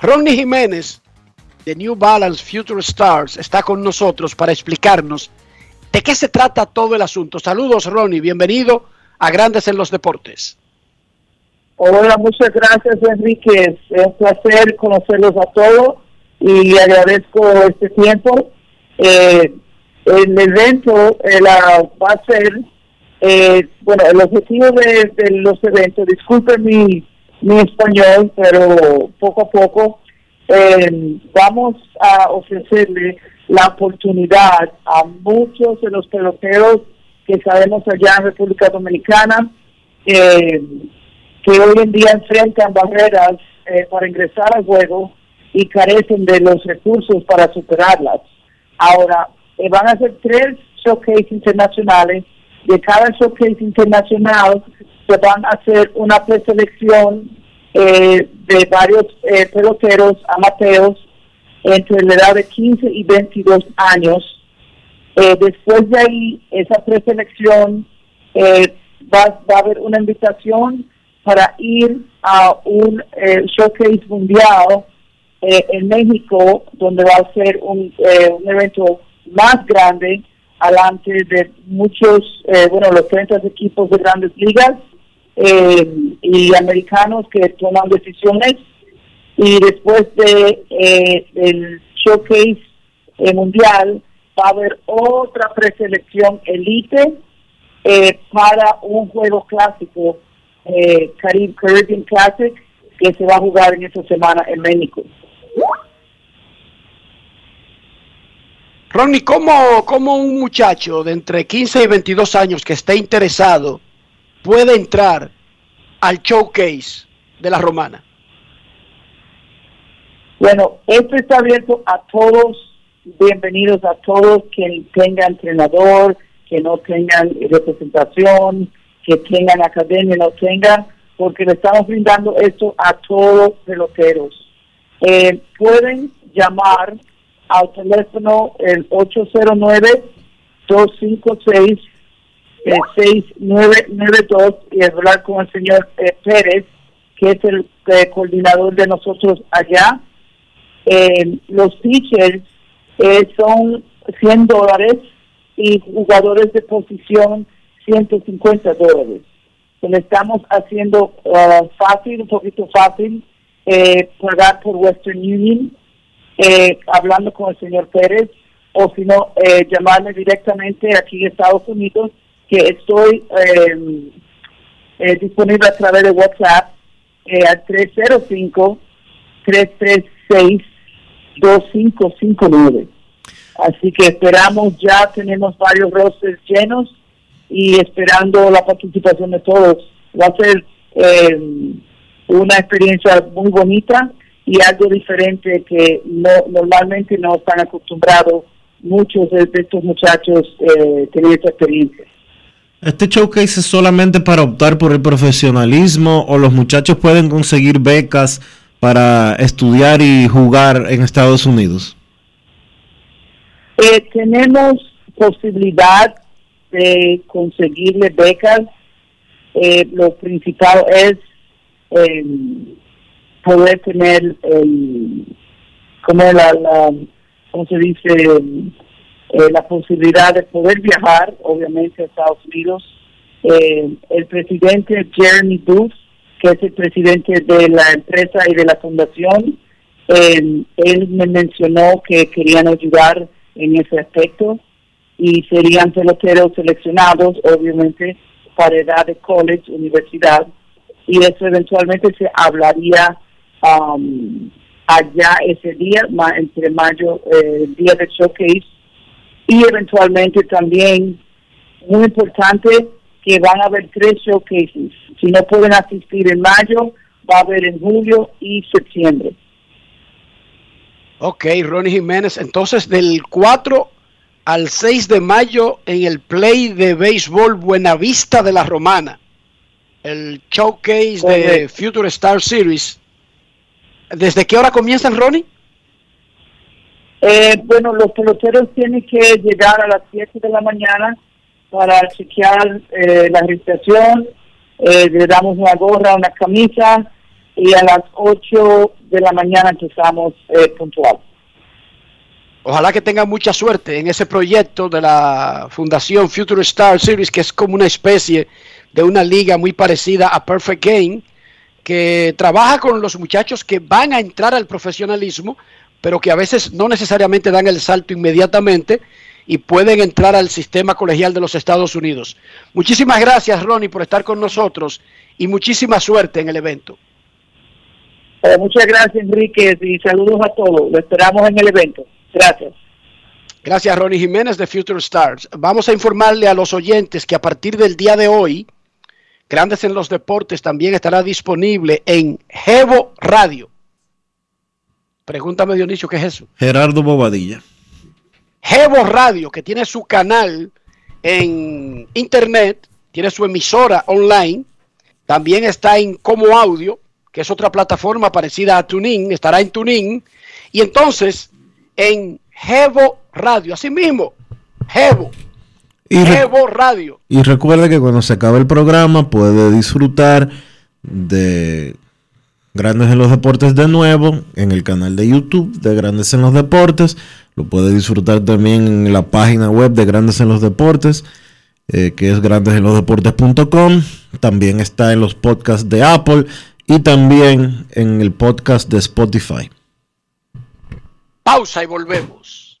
Ronnie Jiménez de New Balance Future Stars está con nosotros para explicarnos de qué se trata todo el asunto. Saludos Ronnie, bienvenido a Grandes en los Deportes. Hola, muchas gracias Enrique. Es un placer conocerlos a todos y agradezco este tiempo. Eh, el evento eh, va a ser, eh, bueno, el objetivo de, de los eventos, disculpen mi, mi español, pero poco a poco eh, vamos a ofrecerle la oportunidad a muchos de los peloteros que sabemos allá en República Dominicana eh, que hoy en día enfrentan barreras eh, para ingresar al juego y carecen de los recursos para superarlas. Ahora, eh, van a ser tres showcase internacionales. De cada showcase internacional se van a hacer una preselección eh, de varios eh, peloteros amateos entre la edad de 15 y 22 años. Eh, después de ahí, esa preselección, eh, va, va a haber una invitación para ir a un showcase mundial en México, donde va a ser un, un evento más grande, alante de muchos, eh, bueno, los 30 equipos de grandes ligas eh, y americanos que toman decisiones. Y después de eh, el showcase eh, mundial, va a haber otra preselección elite eh, para un juego clásico, eh, Carib- Caribbean Classic, que se va a jugar en esta semana en México. Ronnie, ¿cómo, ¿cómo un muchacho de entre 15 y 22 años que esté interesado puede entrar al showcase de la romana? Bueno, esto está abierto a todos, bienvenidos a todos que tengan entrenador, que no tengan representación, que tengan academia, no tengan, porque le estamos brindando esto a todos los peloteros. Eh, pueden llamar al teléfono el 809-256 eh, 6992 y hablar con el señor eh, Pérez, que es el eh, coordinador de nosotros allá. Eh, los pitchers eh, son 100 dólares y jugadores de posición 150 dólares. Le estamos haciendo ah, fácil, un poquito fácil, pagar por Western Union, eh, hablando con el señor Pérez, o si no, eh, llamarme directamente aquí en Estados Unidos, que estoy eh, eh, disponible a través de WhatsApp eh, al 305-336-2559. Así que esperamos, ya tenemos varios rosters llenos y esperando la participación de todos. Va a ser eh, una experiencia muy bonita y algo diferente que no normalmente no están acostumbrados muchos de, estos muchachos eh, tener esta experiencia. ¿Este showcase es solamente para optar por el profesionalismo o los muchachos pueden conseguir becas para estudiar y jugar en Estados Unidos? Eh, tenemos posibilidad de conseguirle becas. Eh, lo principal es eh, poder tener el, como la, ¿cómo se dice? Eh, la posibilidad de poder viajar, obviamente, a Estados Unidos. Eh, el presidente Jeremy Booth, que es el presidente de la empresa y de la fundación, eh, él me mencionó que querían ayudar en ese aspecto y serían peloteros seleccionados, obviamente, para edad de college, universidad, y eso eventualmente se hablaría um, allá ese día, entre mayo, eh, el día del showcase, y eventualmente también, muy importante, que van a haber tres showcases. Si no pueden asistir en mayo, va a haber en julio y septiembre. Ok, Ronnie Jiménez. Entonces, del 4 al 6 de mayo en el Play de Béisbol Buenavista de la Romana, el showcase de. Future Star Series. ¿Desde qué hora comienzan, Ronnie? Eh, bueno, los peloteros tienen que llegar a las 7 de la mañana para chequear eh, la registración. Eh, le damos una gorra, una camisa y a las 8 de la mañana empezamos eh, puntual. Ojalá que tengan mucha suerte en ese proyecto de la Fundación Future Star Series, que es como una especie de una liga muy parecida a Perfect Game, que trabaja con los muchachos que van a entrar al profesionalismo, pero que a veces no necesariamente dan el salto inmediatamente y pueden entrar al sistema colegial de los Estados Unidos. Muchísimas gracias, Ronnie, por estar con nosotros y muchísima suerte en el evento. Eh, muchas gracias, Enrique, y saludos a todos. Lo esperamos en el evento. Gracias. Gracias, Ronnie Jiménez de Future Stars. Vamos a informarle a los oyentes que a partir del día de hoy, Grandes en los Deportes también estará disponible en Jevo Radio. Pregúntame, Dionisio, ¿qué es eso? Gerardo Bobadilla. Jevo Radio, que tiene su canal en internet, tiene su emisora online, también está en Como Audio, que es otra plataforma parecida a Tuning, estará en Tuning, y entonces en Jevo Radio, así mismo, Evo. Y re- Evo Radio. Y recuerde que cuando se acabe el programa puede disfrutar de Grandes en los Deportes de nuevo en el canal de YouTube de Grandes en los Deportes. Lo puede disfrutar también en la página web de Grandes en los Deportes, eh, que es grandesenlosdeportes.com. También está en los podcasts de Apple y también en el podcast de Spotify. Pausa y volvemos.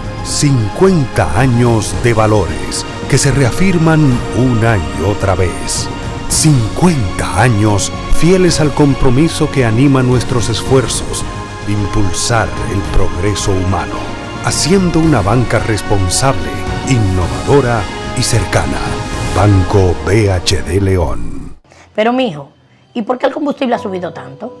50 años de valores que se reafirman una y otra vez. 50 años fieles al compromiso que anima nuestros esfuerzos, impulsar el progreso humano, haciendo una banca responsable, innovadora y cercana. Banco BHD León. Pero mijo, ¿y por qué el combustible ha subido tanto?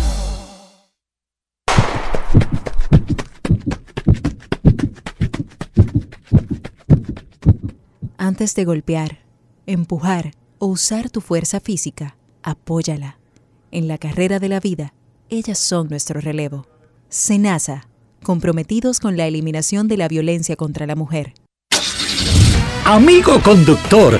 Antes de golpear, empujar o usar tu fuerza física, apóyala. En la carrera de la vida, ellas son nuestro relevo. Senasa, comprometidos con la eliminación de la violencia contra la mujer. Amigo conductor,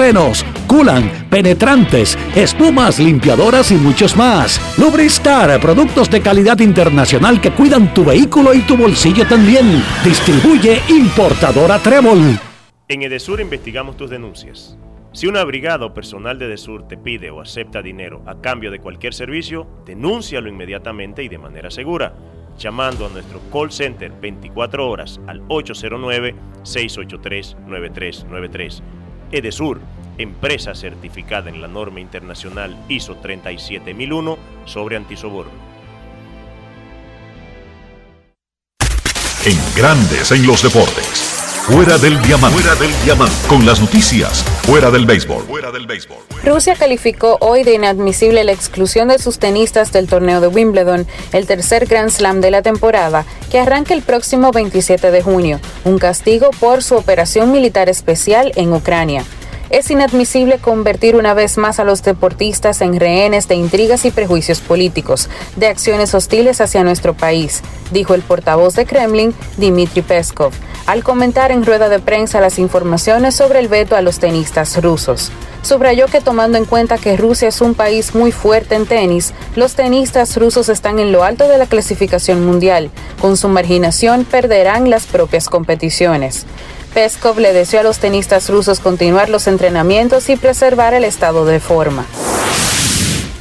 culan, penetrantes, espumas, limpiadoras y muchos más. Lubristar, productos de calidad internacional que cuidan tu vehículo y tu bolsillo también. Distribuye importadora Trébol. En Edesur investigamos tus denuncias. Si una brigada o personal de Edesur te pide o acepta dinero a cambio de cualquier servicio, denúncialo inmediatamente y de manera segura llamando a nuestro call center 24 horas al 809-683-9393. Edesur, empresa certificada en la norma internacional ISO 37001 sobre antisoborno. En Grandes en los deportes. Fuera del diamante. Fuera del diamante. Con las noticias. Fuera del béisbol. Fuera del béisbol. Rusia calificó hoy de inadmisible la exclusión de sus tenistas del torneo de Wimbledon, el tercer Grand Slam de la temporada, que arranca el próximo 27 de junio, un castigo por su operación militar especial en Ucrania. Es inadmisible convertir una vez más a los deportistas en rehenes de intrigas y prejuicios políticos, de acciones hostiles hacia nuestro país, dijo el portavoz de Kremlin, Dmitry Peskov, al comentar en rueda de prensa las informaciones sobre el veto a los tenistas rusos. Subrayó que tomando en cuenta que Rusia es un país muy fuerte en tenis, los tenistas rusos están en lo alto de la clasificación mundial. Con su marginación perderán las propias competiciones. Peskov le deseó a los tenistas rusos continuar los entrenamientos y preservar el estado de forma.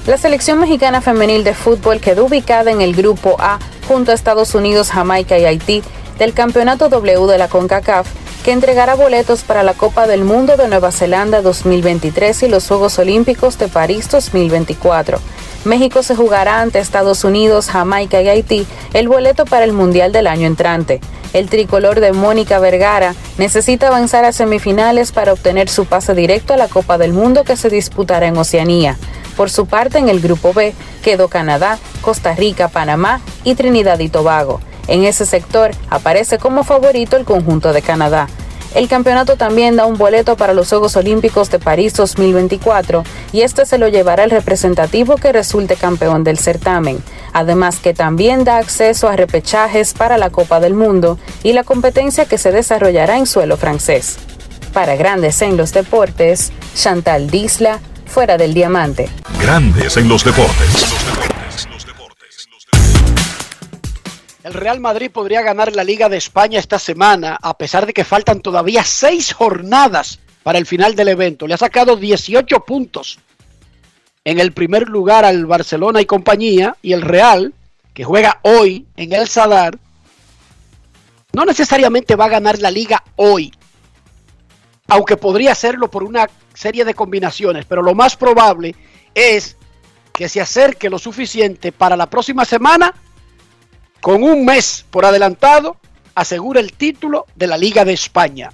La selección mexicana femenil de fútbol quedó ubicada en el grupo A junto a Estados Unidos, Jamaica y Haití del Campeonato W de la CONCACAF, que entregará boletos para la Copa del Mundo de Nueva Zelanda 2023 y los Juegos Olímpicos de París 2024. México se jugará ante Estados Unidos, Jamaica y Haití el boleto para el Mundial del año entrante. El tricolor de Mónica Vergara necesita avanzar a semifinales para obtener su pase directo a la Copa del Mundo que se disputará en Oceanía. Por su parte, en el grupo B quedó Canadá, Costa Rica, Panamá y Trinidad y Tobago. En ese sector aparece como favorito el conjunto de Canadá. El campeonato también da un boleto para los Juegos Olímpicos de París 2024 y este se lo llevará el representativo que resulte campeón del certamen. Además que también da acceso a repechajes para la Copa del Mundo y la competencia que se desarrollará en suelo francés. Para Grandes en los Deportes, Chantal Disla, fuera del diamante. Grandes en los deportes. El Real Madrid podría ganar la Liga de España esta semana, a pesar de que faltan todavía seis jornadas para el final del evento. Le ha sacado 18 puntos en el primer lugar al Barcelona y compañía, y el Real, que juega hoy en el Sadar, no necesariamente va a ganar la liga hoy, aunque podría hacerlo por una serie de combinaciones, pero lo más probable es que se acerque lo suficiente para la próxima semana con un mes por adelantado, asegura el título de la Liga de España.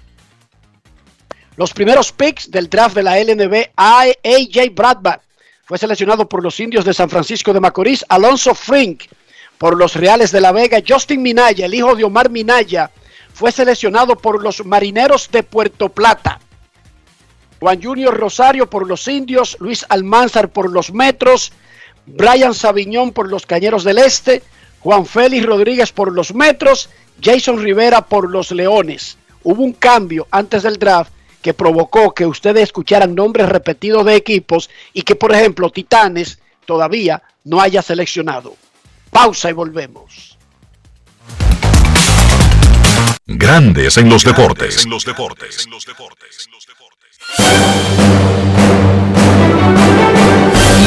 Los primeros picks del draft de la LNB, AJ Bradman fue seleccionado por los indios de San Francisco de Macorís, Alonso Frink por los Reales de la Vega, Justin Minaya, el hijo de Omar Minaya, fue seleccionado por los Marineros de Puerto Plata. Juan Junior Rosario por los Indios, Luis Almanzar por los Metros, Brian Sabiñón por los Cañeros del Este, Juan Félix Rodríguez por los Metros, Jason Rivera por los Leones. Hubo un cambio antes del draft que provocó que ustedes escucharan nombres repetidos de equipos y que, por ejemplo, Titanes todavía no haya seleccionado. Pausa y volvemos. Grandes en los deportes. En los deportes.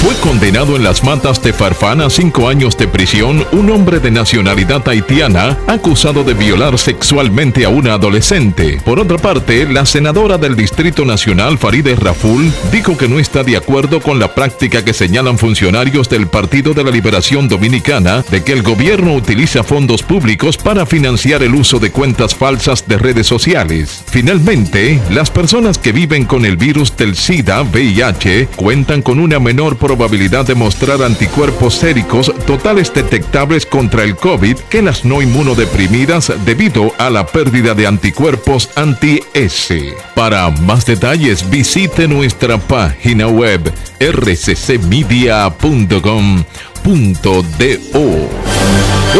Fue condenado en las matas de Farfán a cinco años de prisión un hombre de nacionalidad haitiana acusado de violar sexualmente a una adolescente. Por otra parte, la senadora del Distrito Nacional, Faride Raful, dijo que no está de acuerdo con la práctica que señalan funcionarios del Partido de la Liberación Dominicana de que el gobierno utiliza fondos públicos para financiar el uso de cuentas falsas de redes sociales. Finalmente, las personas que viven con el virus del SIDA, VIH, cuentan con una menor probabilidad de mostrar anticuerpos séricos totales detectables contra el COVID que las no inmunodeprimidas debido a la pérdida de anticuerpos anti-S. Para más detalles visite nuestra página web rccmedia.com.do.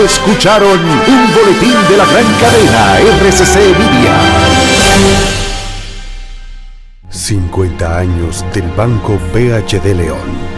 Escucharon un boletín de la gran cadena RCC Media. 50 años del Banco BHD León.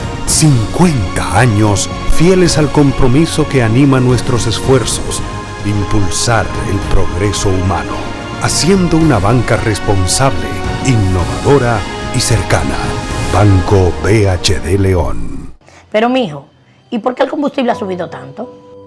50 años fieles al compromiso que anima nuestros esfuerzos de impulsar el progreso humano, haciendo una banca responsable, innovadora y cercana. Banco BHD León. Pero mijo, ¿y por qué el combustible ha subido tanto?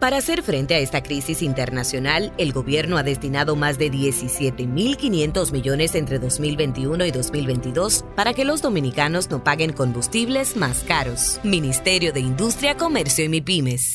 Para hacer frente a esta crisis internacional, el gobierno ha destinado más de 17.500 millones entre 2021 y 2022 para que los dominicanos no paguen combustibles más caros. Ministerio de Industria, Comercio y MIPIMES.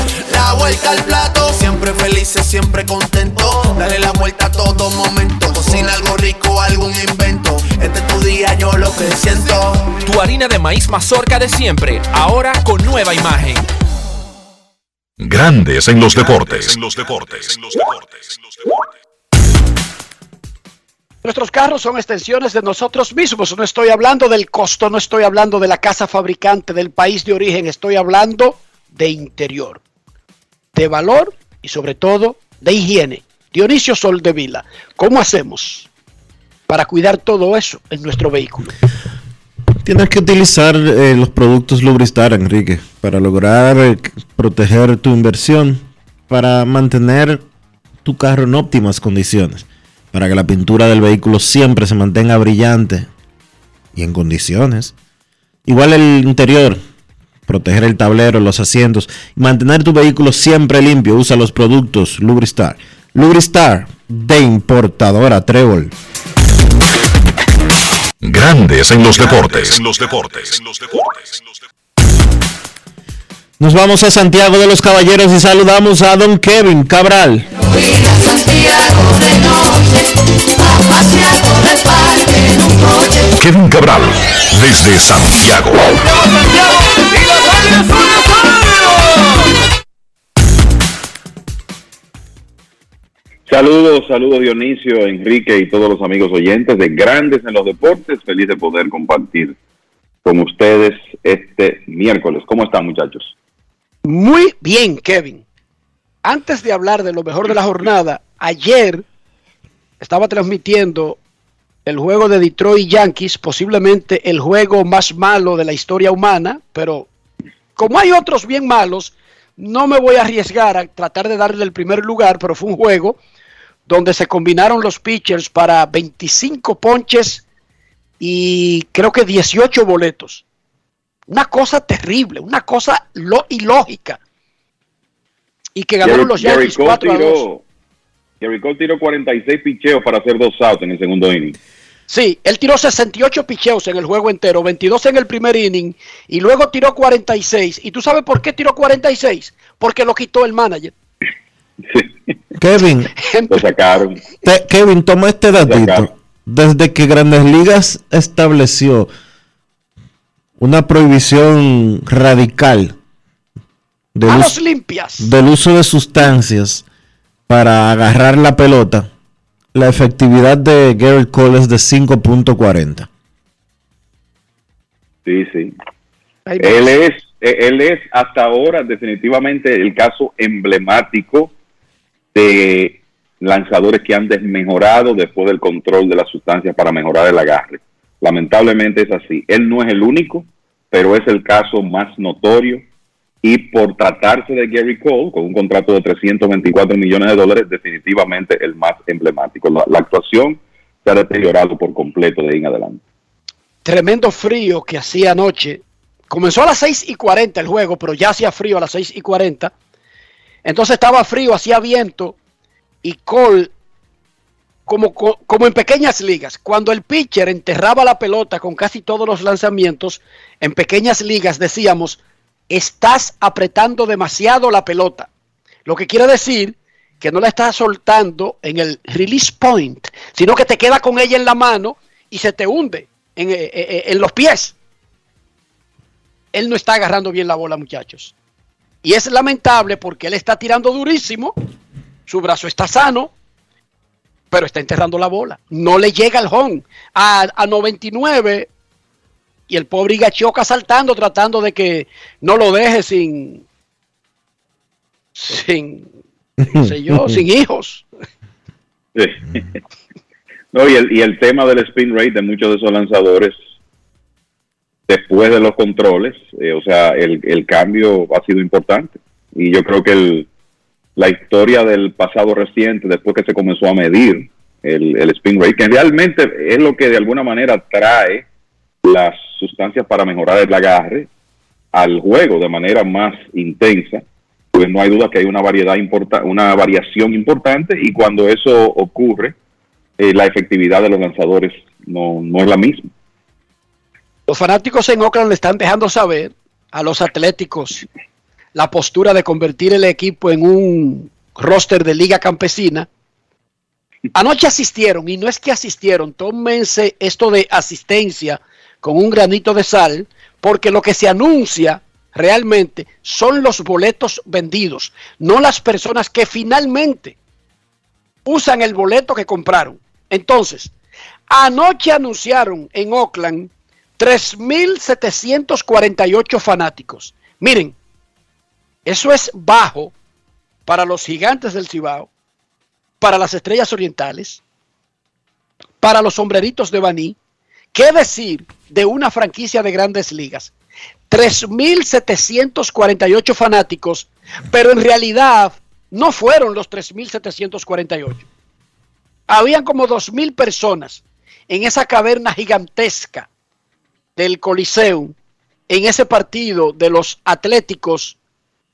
La vuelta al plato, siempre felices, siempre contento. Dale la vuelta a todo momento. Cocina algo rico, algún invento. Este es tu día, yo lo que siento. Tu harina de maíz mazorca de siempre, ahora con nueva imagen. Grandes en los deportes. Nuestros carros son extensiones de nosotros mismos. No estoy hablando del costo, no estoy hablando de la casa fabricante, del país de origen, estoy hablando de interior, de valor y sobre todo de higiene. Dionisio Soldevila, ¿cómo hacemos para cuidar todo eso en nuestro vehículo? Tienes que utilizar eh, los productos Lubristar, Enrique, para lograr eh, proteger tu inversión, para mantener tu carro en óptimas condiciones, para que la pintura del vehículo siempre se mantenga brillante y en condiciones. Igual el interior, proteger el tablero, los asientos y mantener tu vehículo siempre limpio. Usa los productos Lubristar. Lubristar de importadora Trébol. Grandes en los deportes. En los deportes. Nos vamos a Santiago de los Caballeros y saludamos a don Kevin Cabral. Kevin Cabral, desde Santiago. Saludos, saludos Dionisio, Enrique y todos los amigos oyentes de Grandes en los Deportes. Feliz de poder compartir con ustedes este miércoles. ¿Cómo están muchachos? Muy bien, Kevin. Antes de hablar de lo mejor de la jornada, ayer estaba transmitiendo el juego de Detroit Yankees, posiblemente el juego más malo de la historia humana, pero como hay otros bien malos, no me voy a arriesgar a tratar de darle el primer lugar, pero fue un juego donde se combinaron los pitchers para 25 ponches y creo que 18 boletos. Una cosa terrible, una cosa lo ilógica. Y que ganaron los Yankees Cole 4 a 2. Gary Cole tiró 46 picheos para hacer dos outs en el segundo inning. Sí, él tiró 68 picheos en el juego entero, 22 en el primer inning y luego tiró 46. ¿Y tú sabes por qué tiró 46? Porque lo quitó el manager. Kevin, Lo sacaron. te- Kevin, toma este datito. Desde que Grandes Ligas estableció una prohibición radical del Manos uso, limpias. del uso de sustancias para agarrar la pelota, la efectividad de Gary Cole es de 5.40. Sí, sí. Él es, eh, él es hasta ahora definitivamente el caso emblemático de lanzadores que han desmejorado después del control de las sustancias para mejorar el agarre. Lamentablemente es así. Él no es el único, pero es el caso más notorio. Y por tratarse de Gary Cole, con un contrato de 324 millones de dólares, definitivamente el más emblemático. La, actuación se ha deteriorado por completo de ahí en adelante. Tremendo frío que hacía anoche. Comenzó a las 6 y 40 el juego, pero ya hacía frío a las 6 y 40. Entonces estaba frío, hacía viento y Cole, como, co- como en pequeñas ligas, cuando el pitcher enterraba la pelota con casi todos los lanzamientos, en pequeñas ligas decíamos, estás apretando demasiado la pelota. Lo que quiere decir que no la estás soltando en el release point, sino que te queda con ella en la mano y se te hunde en, eh, eh, en los pies. Él no está agarrando bien la bola, muchachos. Y es lamentable porque él está tirando durísimo, su brazo está sano, pero está enterrando la bola. No le llega el home. A, a 99 y el pobre Igachoca saltando, tratando de que no lo deje sin, sin, qué sé yo, sin hijos. Sí. No, y el, y el tema del spin rate de muchos de esos lanzadores, después de los controles, eh, o sea, el, el cambio ha sido importante. Y yo creo que el, la historia del pasado reciente, después que se comenzó a medir el, el spin rate, que realmente es lo que de alguna manera trae las sustancias para mejorar el agarre al juego de manera más intensa, pues no hay duda que hay una variedad importa una variación importante y cuando eso ocurre, eh, la efectividad de los lanzadores no, no es la misma. Los fanáticos en Oakland le están dejando saber a los atléticos la postura de convertir el equipo en un roster de liga campesina. Anoche asistieron, y no es que asistieron, tómense esto de asistencia con un granito de sal, porque lo que se anuncia realmente son los boletos vendidos, no las personas que finalmente usan el boleto que compraron. Entonces, anoche anunciaron en Oakland 3.748 fanáticos. Miren, eso es bajo para los gigantes del Cibao, para las estrellas orientales, para los sombreritos de Baní. ¿Qué decir de una franquicia de grandes ligas? 3.748 fanáticos, pero en realidad no fueron los 3.748. Habían como 2.000 personas en esa caverna gigantesca del Coliseo, en ese partido de los Atléticos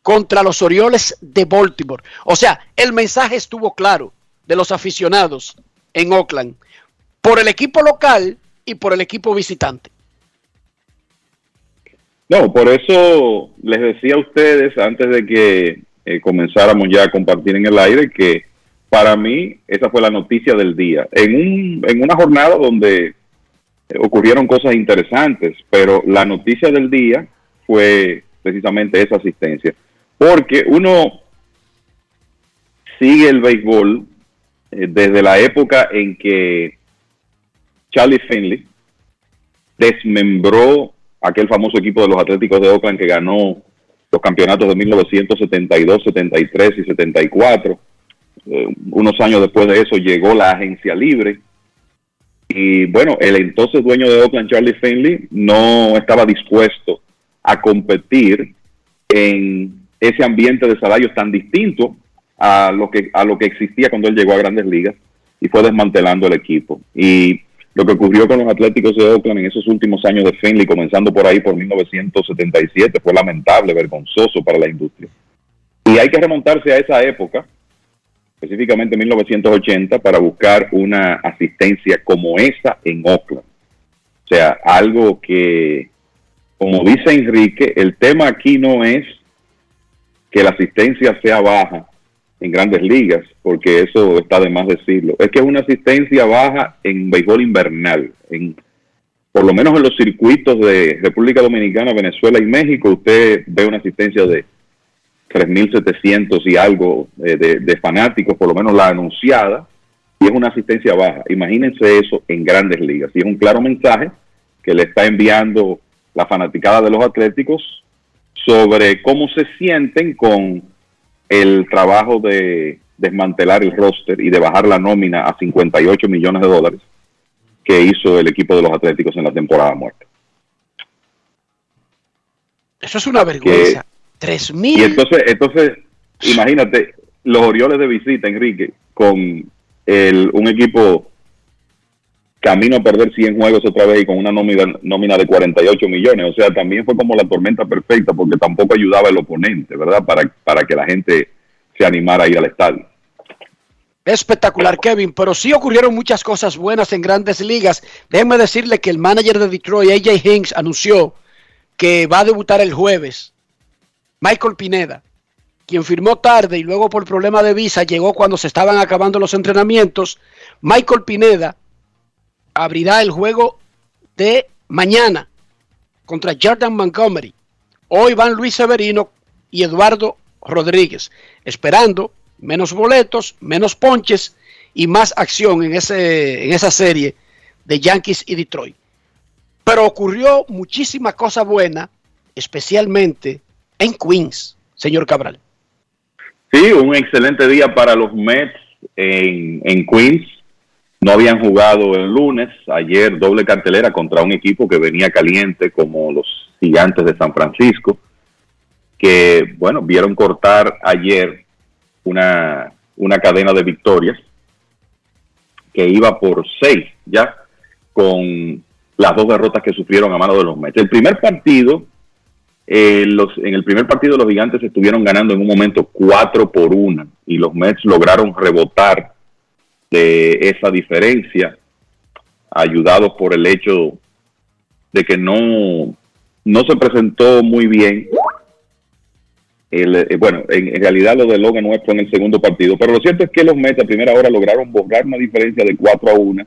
contra los Orioles de Baltimore. O sea, el mensaje estuvo claro de los aficionados en Oakland por el equipo local y por el equipo visitante. No, por eso les decía a ustedes antes de que eh, comenzáramos ya a compartir en el aire que para mí esa fue la noticia del día. En, un, en una jornada donde eh, ocurrieron cosas interesantes, pero la noticia del día fue precisamente esa asistencia. Porque uno sigue el béisbol eh, desde la época en que Charlie Finley desmembró aquel famoso equipo de los Atléticos de Oakland que ganó los campeonatos de 1972, 73 y 74. Eh, unos años después de eso llegó la agencia libre. Y bueno, el entonces dueño de Oakland, Charlie Finley, no estaba dispuesto a competir en ese ambiente de salarios tan distinto a lo que a lo que existía cuando él llegó a Grandes Ligas y fue desmantelando el equipo. Y lo que ocurrió con los Atléticos de Oakland en esos últimos años de Finley, comenzando por ahí por 1977, fue lamentable, vergonzoso para la industria. Y hay que remontarse a esa época, específicamente 1980, para buscar una asistencia como esa en Oakland. O sea, algo que, como dice Enrique, el tema aquí no es que la asistencia sea baja en grandes ligas, porque eso está de más decirlo. Es que es una asistencia baja en béisbol invernal. En, por lo menos en los circuitos de República Dominicana, Venezuela y México, usted ve una asistencia de 3.700 y algo eh, de, de fanáticos, por lo menos la anunciada, y es una asistencia baja. Imagínense eso en grandes ligas. Y es un claro mensaje que le está enviando la fanaticada de los Atléticos sobre cómo se sienten con el trabajo de desmantelar el roster y de bajar la nómina a 58 millones de dólares que hizo el equipo de los Atléticos en la temporada muerta. Eso es una vergüenza. Tres mil. Y entonces, entonces, imagínate los Orioles de visita, Enrique, con el, un equipo camino a perder 100 juegos otra vez y con una nómina, nómina de 48 millones. O sea, también fue como la tormenta perfecta porque tampoco ayudaba el oponente, ¿verdad? Para, para que la gente se animara a ir al estadio. Espectacular, Kevin, pero sí ocurrieron muchas cosas buenas en grandes ligas. Déjenme decirle que el manager de Detroit, AJ Hinks, anunció que va a debutar el jueves. Michael Pineda, quien firmó tarde y luego por problema de visa llegó cuando se estaban acabando los entrenamientos. Michael Pineda abrirá el juego de mañana contra Jordan Montgomery. Hoy van Luis Severino y Eduardo Rodríguez, esperando menos boletos, menos ponches y más acción en, ese, en esa serie de Yankees y Detroit. Pero ocurrió muchísima cosa buena, especialmente en Queens, señor Cabral. Sí, un excelente día para los Mets en, en Queens. No habían jugado el lunes, ayer doble cartelera contra un equipo que venía caliente como los gigantes de San Francisco, que, bueno, vieron cortar ayer una, una cadena de victorias que iba por seis ya, con las dos derrotas que sufrieron a mano de los Mets. El primer partido, eh, los, en el primer partido los gigantes estuvieron ganando en un momento 4 por 1 y los Mets lograron rebotar de esa diferencia, ayudados por el hecho de que no, no se presentó muy bien. El, eh, bueno, en, realidad lo de Logan no fue en el segundo partido, pero lo cierto es que los Mets a primera hora lograron borrar una diferencia de 4 a 1.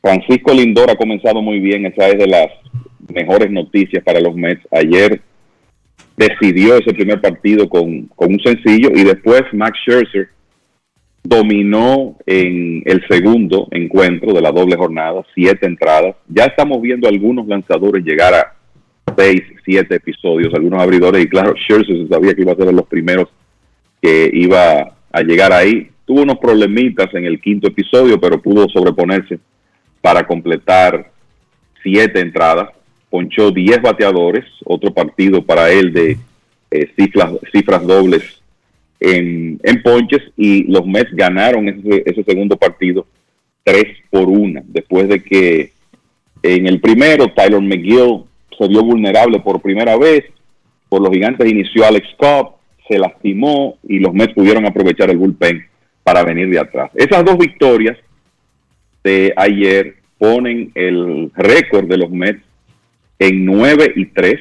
Francisco Lindor ha comenzado muy bien, esa es de las mejores noticias para los Mets. Ayer decidió ese primer partido con, con un sencillo y después Max Scherzer dominó en el segundo encuentro de la doble jornada, siete entradas. Ya estamos viendo algunos lanzadores llegar a seis, siete episodios, algunos abridores, y claro, Scherzer se sabía que iba a ser de los primeros que iba a llegar ahí. Tuvo unos problemitas en el quinto episodio, pero pudo sobreponerse para completar siete entradas. Ponchó 10 bateadores, otro partido para él de eh, cifras, cifras dobles en, ponches y los Mets ganaron ese, ese segundo partido 3 por 1 después de que en el primero Tyler McGill se vio vulnerable por primera vez, por los gigantes inició Alex Cobb, se lastimó y los Mets pudieron aprovechar el bullpen para venir de atrás. Esas dos victorias de ayer ponen el récord de los Mets en 9 y 3,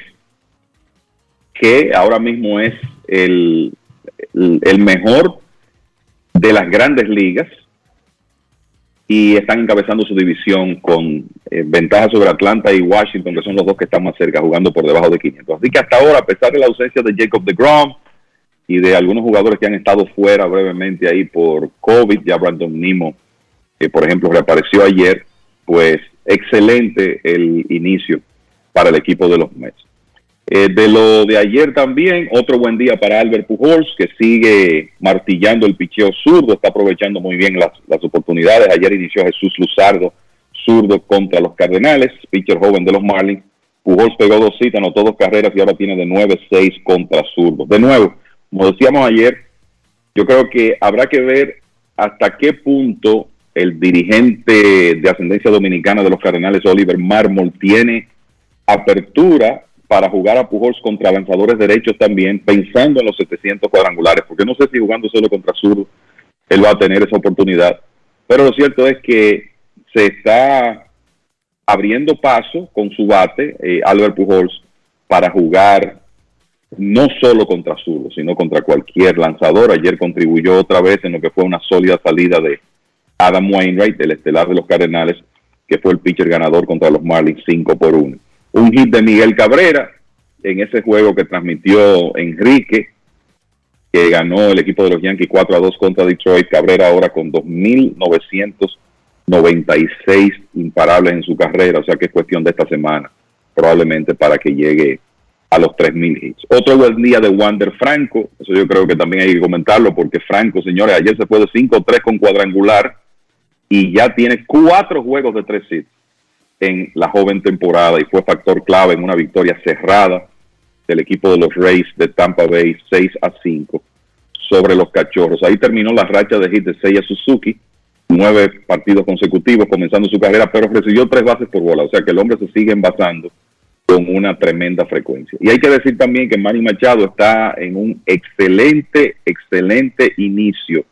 que ahora mismo es el, el, el mejor de las grandes ligas y están encabezando su división con eh, ventaja sobre Atlanta y Washington, que son los dos que están más cerca, jugando por debajo de 500. Así que hasta ahora, a pesar de la ausencia de Jacob de Grom y de algunos jugadores que han estado fuera brevemente ahí por COVID, ya Brandon Nimo, que por ejemplo reapareció ayer, pues excelente el inicio para el equipo de los Mets. Eh, de lo de ayer también, otro buen día para Albert Pujols, que sigue martillando el picheo zurdo, está aprovechando muy bien las, oportunidades. Ayer inició Jesús Luzardo, zurdo contra los Cardenales, pitcher joven de los Marlins. Pujols pegó dos citas, anotó dos carreras y ahora tiene de 9-6 contra zurdo. De nuevo, como decíamos ayer, yo creo que habrá que ver hasta qué punto el dirigente de ascendencia dominicana de los Cardenales, Oliver Marmol, tiene apertura para jugar a Pujols contra lanzadores derechos también, pensando en los 700 cuadrangulares, porque no sé si jugando solo contra zurdo él va a tener esa oportunidad. Pero lo cierto es que se está abriendo paso con su bate, eh, Albert Pujols, para jugar no solo contra zurdo, sino contra cualquier lanzador. Ayer contribuyó otra vez en lo que fue una sólida salida de Adam Wainwright, del estelar de los Cardenales, que fue el pitcher ganador contra los Marlins 5 por 1 un hit de Miguel Cabrera en ese juego que transmitió Enrique, que ganó el equipo de los Yankees 4 a 2 contra Detroit. Cabrera ahora con 2.996 imparables en su carrera, o sea que es cuestión de esta semana, probablemente para que llegue a los 3.000 hits. Otro buen día de Wander Franco, eso yo creo que también hay que comentarlo, porque Franco, señores, ayer se fue de 5-3 con cuadrangular y ya tiene cuatro juegos de tres hits en la joven temporada y fue factor clave en una victoria cerrada del equipo de los Rays de Tampa Bay 6 a 5 sobre los Cachorros. Ahí terminó la racha de hit de Seiya Suzuki, nueve partidos consecutivos comenzando su carrera, pero recibió tres bases por bola, o sea que el hombre se sigue envasando con una tremenda frecuencia. Y hay que decir también que Manny Machado está en un excelente, excelente inicio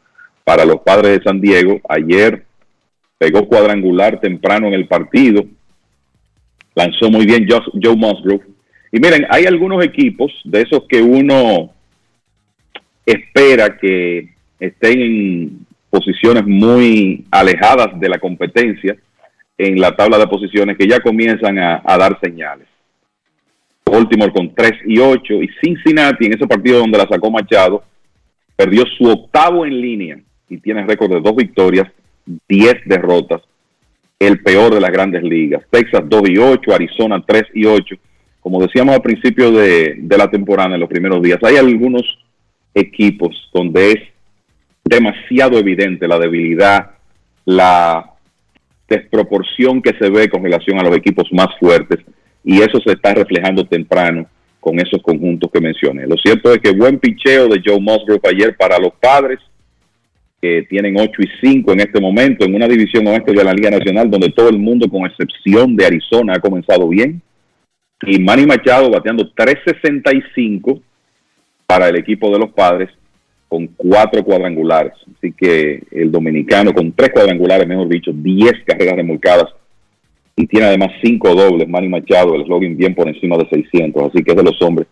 para los padres de San Diego. Ayer pegó cuadrangular temprano en el partido, lanzó muy bien Joe, Joe Musgrove. Y miren, hay algunos equipos de esos que uno espera que estén en posiciones muy alejadas de la competencia en la tabla de posiciones que ya comienzan a, dar señales. Baltimore con 3 y 8 y Cincinnati en ese partido donde la sacó Machado perdió su octavo en línea y tiene récord de dos victorias, 10 derrotas el peor de las grandes ligas. Texas 2 y 8, Arizona 3 y 8. Como decíamos al principio de, de la temporada, en los primeros días, hay algunos equipos donde es demasiado evidente la debilidad, la desproporción que se ve con relación a los equipos más fuertes y eso se está reflejando temprano con esos conjuntos que mencioné. Lo cierto es que buen picheo de Joe Musgrove ayer para los padres que tienen 8 y 5 en este momento, en una división oeste de la Liga Nacional, donde todo el mundo, con excepción de Arizona, ha comenzado bien. Y Manny Machado bateando 365 para el equipo de los padres con cuatro cuadrangulares. Así que el dominicano con tres cuadrangulares, mejor dicho, 10 carreras remolcadas y tiene además cinco dobles. Manny Machado, el slogan bien por encima de 600. Así que es de los hombres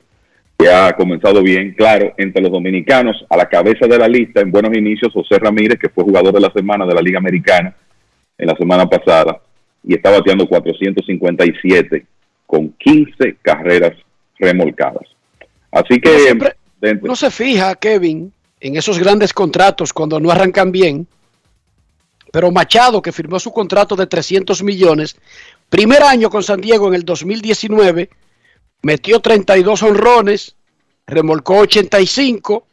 que ha comenzado bien. Claro, entre los dominicanos, a la cabeza de la lista, en buenos inicios, José Ramírez, que fue jugador de la semana de la Liga Americana en la semana pasada y está bateando 457 con 15 carreras remolcadas. Así que no se fija, Kevin, en esos grandes contratos cuando no arrancan bien. Pero Machado, que firmó su contrato de 300 millones, primer año con San Diego en el 2019, metió 32 honrones, remolcó 85.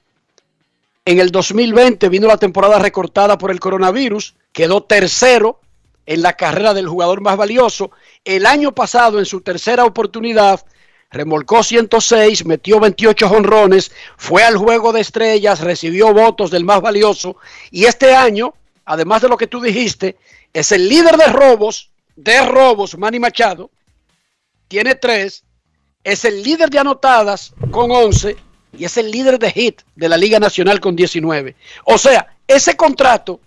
En el 2020 vino la temporada recortada por el coronavirus, quedó tercero en la carrera del jugador más valioso. El año pasado, en su tercera oportunidad, remolcó 106, metió 28 honrones, fue al juego de estrellas, recibió votos del más valioso y este año, además de lo que tú dijiste, es el líder de robos, de robos, Manny Machado, tiene tres, es el líder de anotadas con 11 y es el líder de hit de la Liga Nacional con 19. O sea, ese contrato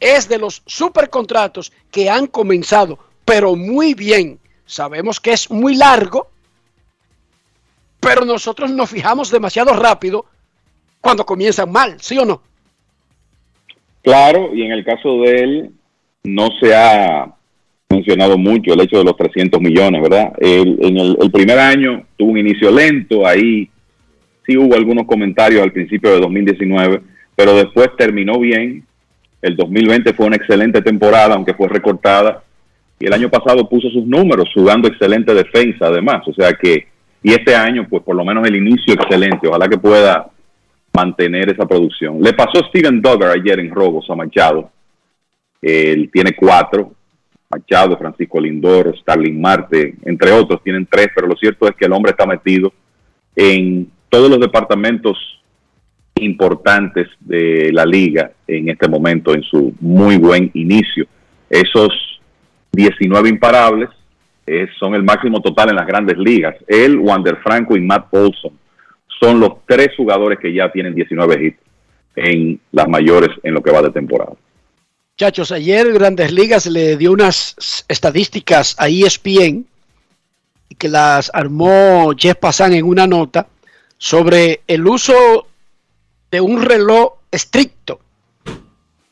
es de los supercontratos que han comenzado, pero muy bien. Sabemos que es muy largo, pero nosotros nos fijamos demasiado rápido cuando comienzan mal, ¿sí o no? Claro, y en el caso de él no se ha mencionado mucho el hecho de los 300 millones, ¿verdad? En el, el, primer año tuvo un inicio lento, ahí sí hubo algunos comentarios al principio de 2019, pero después terminó bien. El 2020 fue una excelente temporada, aunque fue recortada, y el año pasado puso sus números, jugando excelente defensa además, o sea que y este año, pues por lo menos el inicio excelente. Ojalá que pueda mantener esa producción. Le pasó Steven Duggar ayer en robos a Machado. Él tiene cuatro. Machado, Francisco Lindor, Starling Marte, entre otros, tienen tres, pero lo cierto es que el hombre está metido en todos los departamentos importantes de la liga en este momento, en su muy buen inicio. Esos 19 imparables eh, son el máximo total en las grandes ligas. Él, Wander Franco y Matt Olson son los tres jugadores que ya tienen 19 hits en las mayores en lo que va de temporada. Chachos, ayer Grandes Ligas le dio unas estadísticas a ESPN que las armó Jeff Passan en una nota sobre el uso de un reloj estricto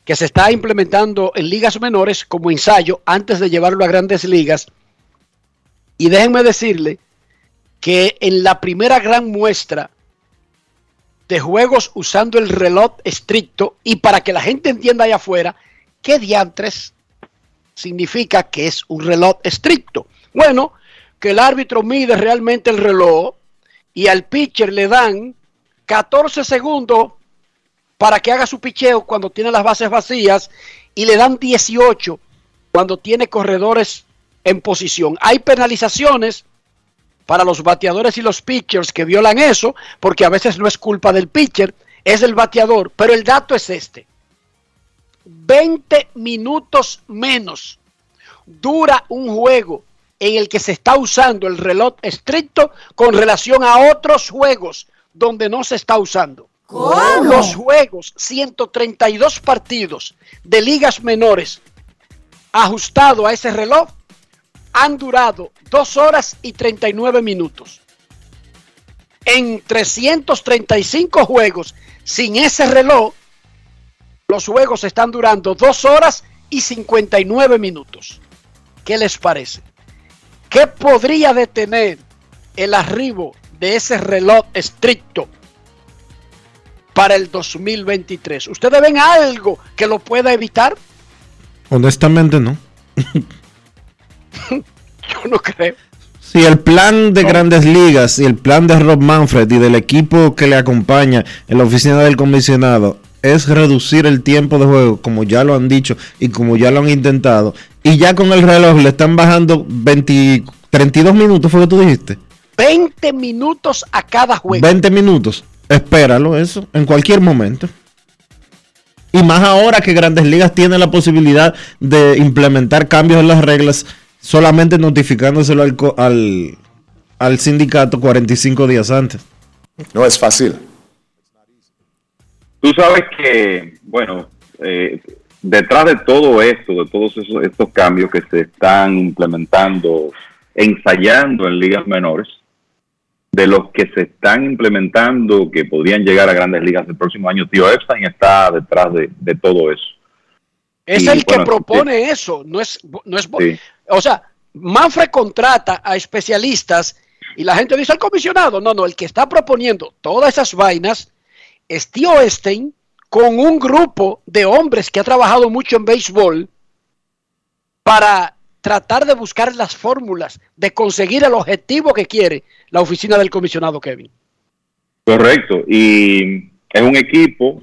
que se está implementando en ligas menores como ensayo antes de llevarlo a grandes ligas. Y déjenme decirle que en la primera gran muestra de juegos usando el reloj estricto y para que la gente entienda allá afuera, ¿qué diantres significa que es un reloj estricto? Bueno, que el árbitro mide realmente el reloj y al pitcher le dan 14 segundos para que haga su picheo cuando tiene las bases vacías y le dan 18 cuando tiene corredores en posición. Hay penalizaciones para los bateadores y los pitchers que violan eso, porque a veces no es culpa del pitcher, es del bateador, pero el dato es este. 20 minutos menos dura un juego en el que se está usando el reloj estricto con relación a otros juegos donde no se está usando. ¿Cómo? Los juegos, 132 partidos de ligas menores ajustado a ese reloj, han durado 2 horas y 39 minutos. En 335 juegos sin ese reloj, los juegos están durando 2 horas y 59 minutos. ¿Qué les parece? ¿Qué podría detener el arribo de ese reloj estricto para el 2023? ¿Ustedes ven algo que lo pueda evitar? Honestamente no. Yo no creo. Si el plan de grandes ligas y el plan de Rob Manfred y del equipo que le acompaña en la oficina del comisionado es reducir el tiempo de juego, como ya lo han dicho y como ya lo han intentado, y ya con el reloj le están bajando 20, 32 minutos, fue lo que tú dijiste. 20 minutos a cada juego. 20 minutos. Espéralo eso, en cualquier momento. Y más ahora que Grandes Ligas tiene la posibilidad de implementar cambios en las reglas solamente notificándoselo al, al, al sindicato 45 días antes. No es fácil. Tú sabes que, bueno, eh, detrás de todo esto, de todos esos, estos cambios que se están implementando, ensayando en ligas menores, de los que se están implementando que podrían llegar a grandes ligas el próximo año, tío Epstein está detrás de, de todo eso. Es Y, el que propone eso, no es, no es, Sí. o sea, Manfred contrata a especialistas y la gente dice al comisionado, no, no, el que está proponiendo todas esas vainas es Tío Estein con un grupo de hombres que ha trabajado mucho en béisbol para tratar de buscar las fórmulas, de conseguir el objetivo que quiere la oficina del comisionado Kevin. Correcto, y es un equipo,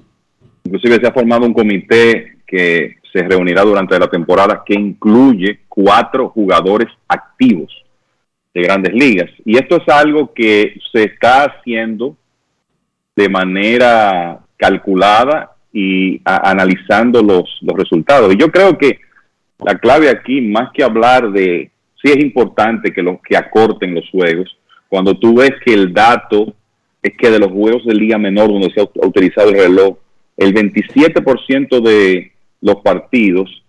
inclusive se ha formado un comité que se reunirá durante la temporada que incluye cuatro jugadores activos de grandes ligas. Y esto es algo que se está haciendo de manera calculada y analizando los, los resultados. Y yo creo que la clave aquí, más que hablar de si es importante que los que acorten los juegos, cuando tú ves que el dato es que de los juegos de liga menor donde se ha ut- utilizado el reloj, el 27% de los partidos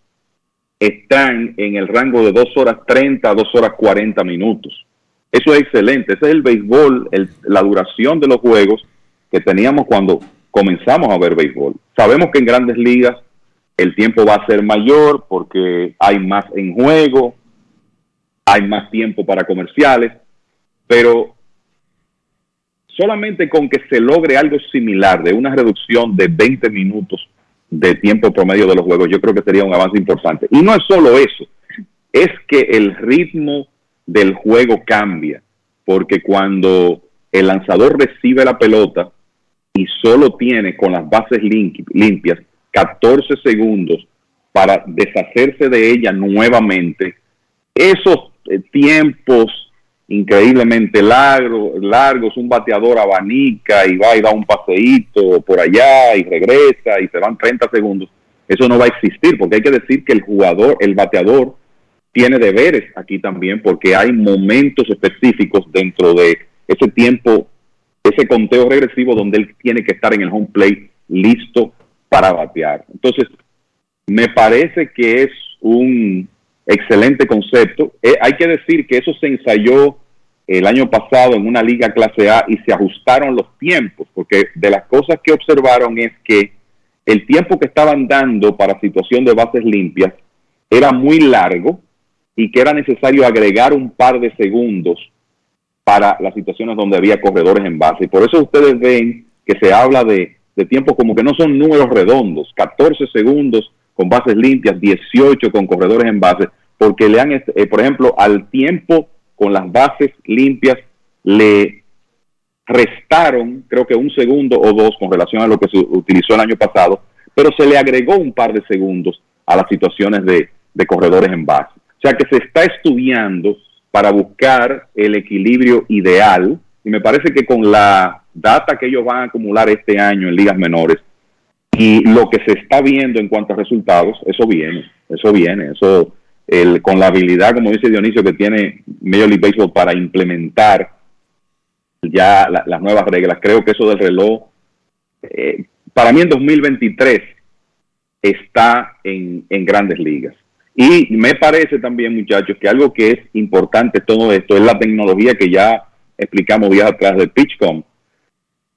están en el rango de 2 horas 30 a 2 horas 40 minutos. Eso es excelente. Ese es el béisbol, el- la duración de los juegos que teníamos cuando comenzamos a ver béisbol. Sabemos que en grandes ligas el tiempo va a ser mayor porque hay más en juego, hay más tiempo para comerciales, pero solamente con que se logre algo similar de una reducción de 20 minutos de tiempo promedio de los juegos, yo creo que sería un avance importante. Y no es solo eso, es que el ritmo del juego cambia, porque cuando el lanzador recibe la pelota y solo tiene con las bases limpi- limpias 14 segundos para deshacerse de ella nuevamente, esos eh, tiempos increíblemente largo- largos, un bateador abanica y va y da un paseíto por allá y regresa y se van 30 segundos, eso no va a existir, porque hay que decir que el jugador, el bateador, tiene deberes aquí también, porque hay momentos específicos dentro de ese tiempo, ese conteo regresivo donde él tiene que estar en el home plate listo para batear. Entonces, me parece que es un excelente concepto. Eh, hay que decir que eso se ensayó el año pasado en una liga clase A y se ajustaron los tiempos, porque de las cosas que observaron es que el tiempo que estaban dando para situación de bases limpias era muy largo y que era necesario agregar un par de segundos para las situaciones donde había corredores en base. Y por eso ustedes ven que se habla de, de tiempos como que no son números redondos, 14 segundos con bases limpias, 18 con corredores en base, porque le han, eh, por ejemplo, al tiempo con las bases limpias le restaron, creo que un segundo o dos con relación a lo que se utilizó el año pasado, pero se le agregó un par de segundos a las situaciones de, de corredores en base. O sea que se está estudiando para buscar el equilibrio ideal y me parece que con la data que ellos van a acumular este año en ligas menores y lo que se está viendo en cuanto a resultados, eso viene, eso viene, eso el, con la habilidad, como dice Dionisio, que tiene Major League Baseball para implementar ya la- las nuevas reglas. Creo que eso del reloj, eh, para mí en 2023 está en, en grandes ligas. Y me parece también, muchachos, que algo que es importante todo esto es la tecnología que ya explicamos días atrás de PitchCom.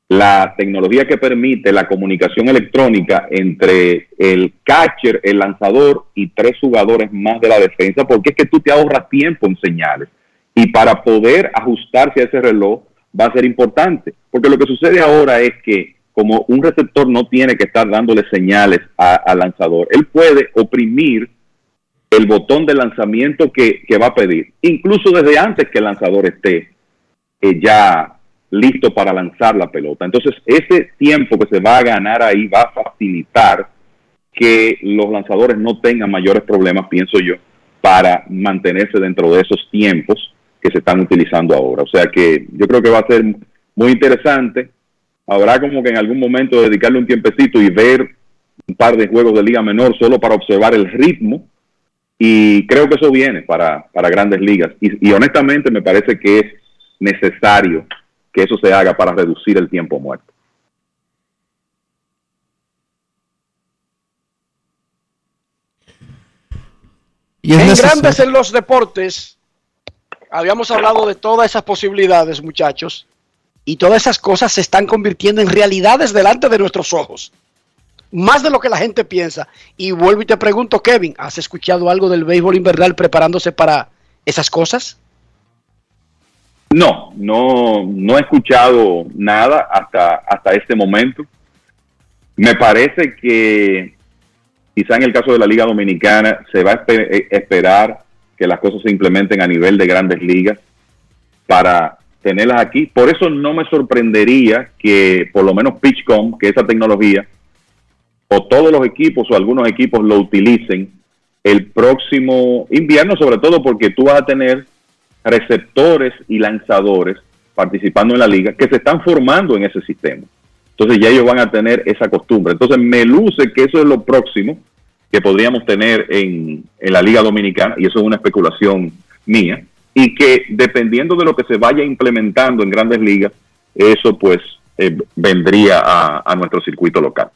La tecnología que permite la comunicación electrónica entre el catcher, el lanzador y tres jugadores más de la defensa, porque es que tú te ahorras tiempo en señales. Y para poder ajustarse a ese reloj va a ser importante, porque lo que sucede ahora es que como un receptor no tiene que estar dándole señales al lanzador, él puede oprimir el botón de lanzamiento que, que va a pedir, incluso desde antes que el lanzador esté eh, ya listo para lanzar la pelota. Entonces, ese tiempo que se va a ganar ahí va a facilitar que los lanzadores no tengan mayores problemas, pienso yo, para mantenerse dentro de esos tiempos que se están utilizando ahora. O sea que yo creo que va a ser muy interesante. Habrá como que en algún momento dedicarle un tiempecito y ver un par de juegos de liga menor solo para observar el ritmo y creo que eso viene para, para grandes ligas y, y honestamente me parece que es necesario que eso se haga para reducir el tiempo muerto. Y en necesario. Grandes en los Deportes, habíamos hablado de todas esas posibilidades, muchachos, y todas esas cosas se están convirtiendo en realidades delante de nuestros ojos. Más de lo que la gente piensa. Y vuelvo y te pregunto, Kevin, ¿has escuchado algo del béisbol invernal preparándose para esas cosas? No, no, no he escuchado nada hasta, hasta este momento. Me parece que quizá en el caso de la Liga Dominicana se va a eh, esperar que las cosas se implementen a nivel de grandes ligas para tenerlas aquí. Por eso no me sorprendería que por lo menos PitchCom, que esa tecnología, o todos los equipos o algunos equipos lo utilicen el próximo invierno, sobre todo porque tú vas a tener receptores y lanzadores participando en la liga que se están formando en ese sistema. Entonces ya ellos van a tener esa costumbre. Entonces me luce que eso es lo próximo que podríamos tener en, en la Liga Dominicana, y eso es una especulación mía, y que dependiendo de lo que se vaya implementando en grandes ligas, eso pues eh, vendría a, a nuestro circuito local.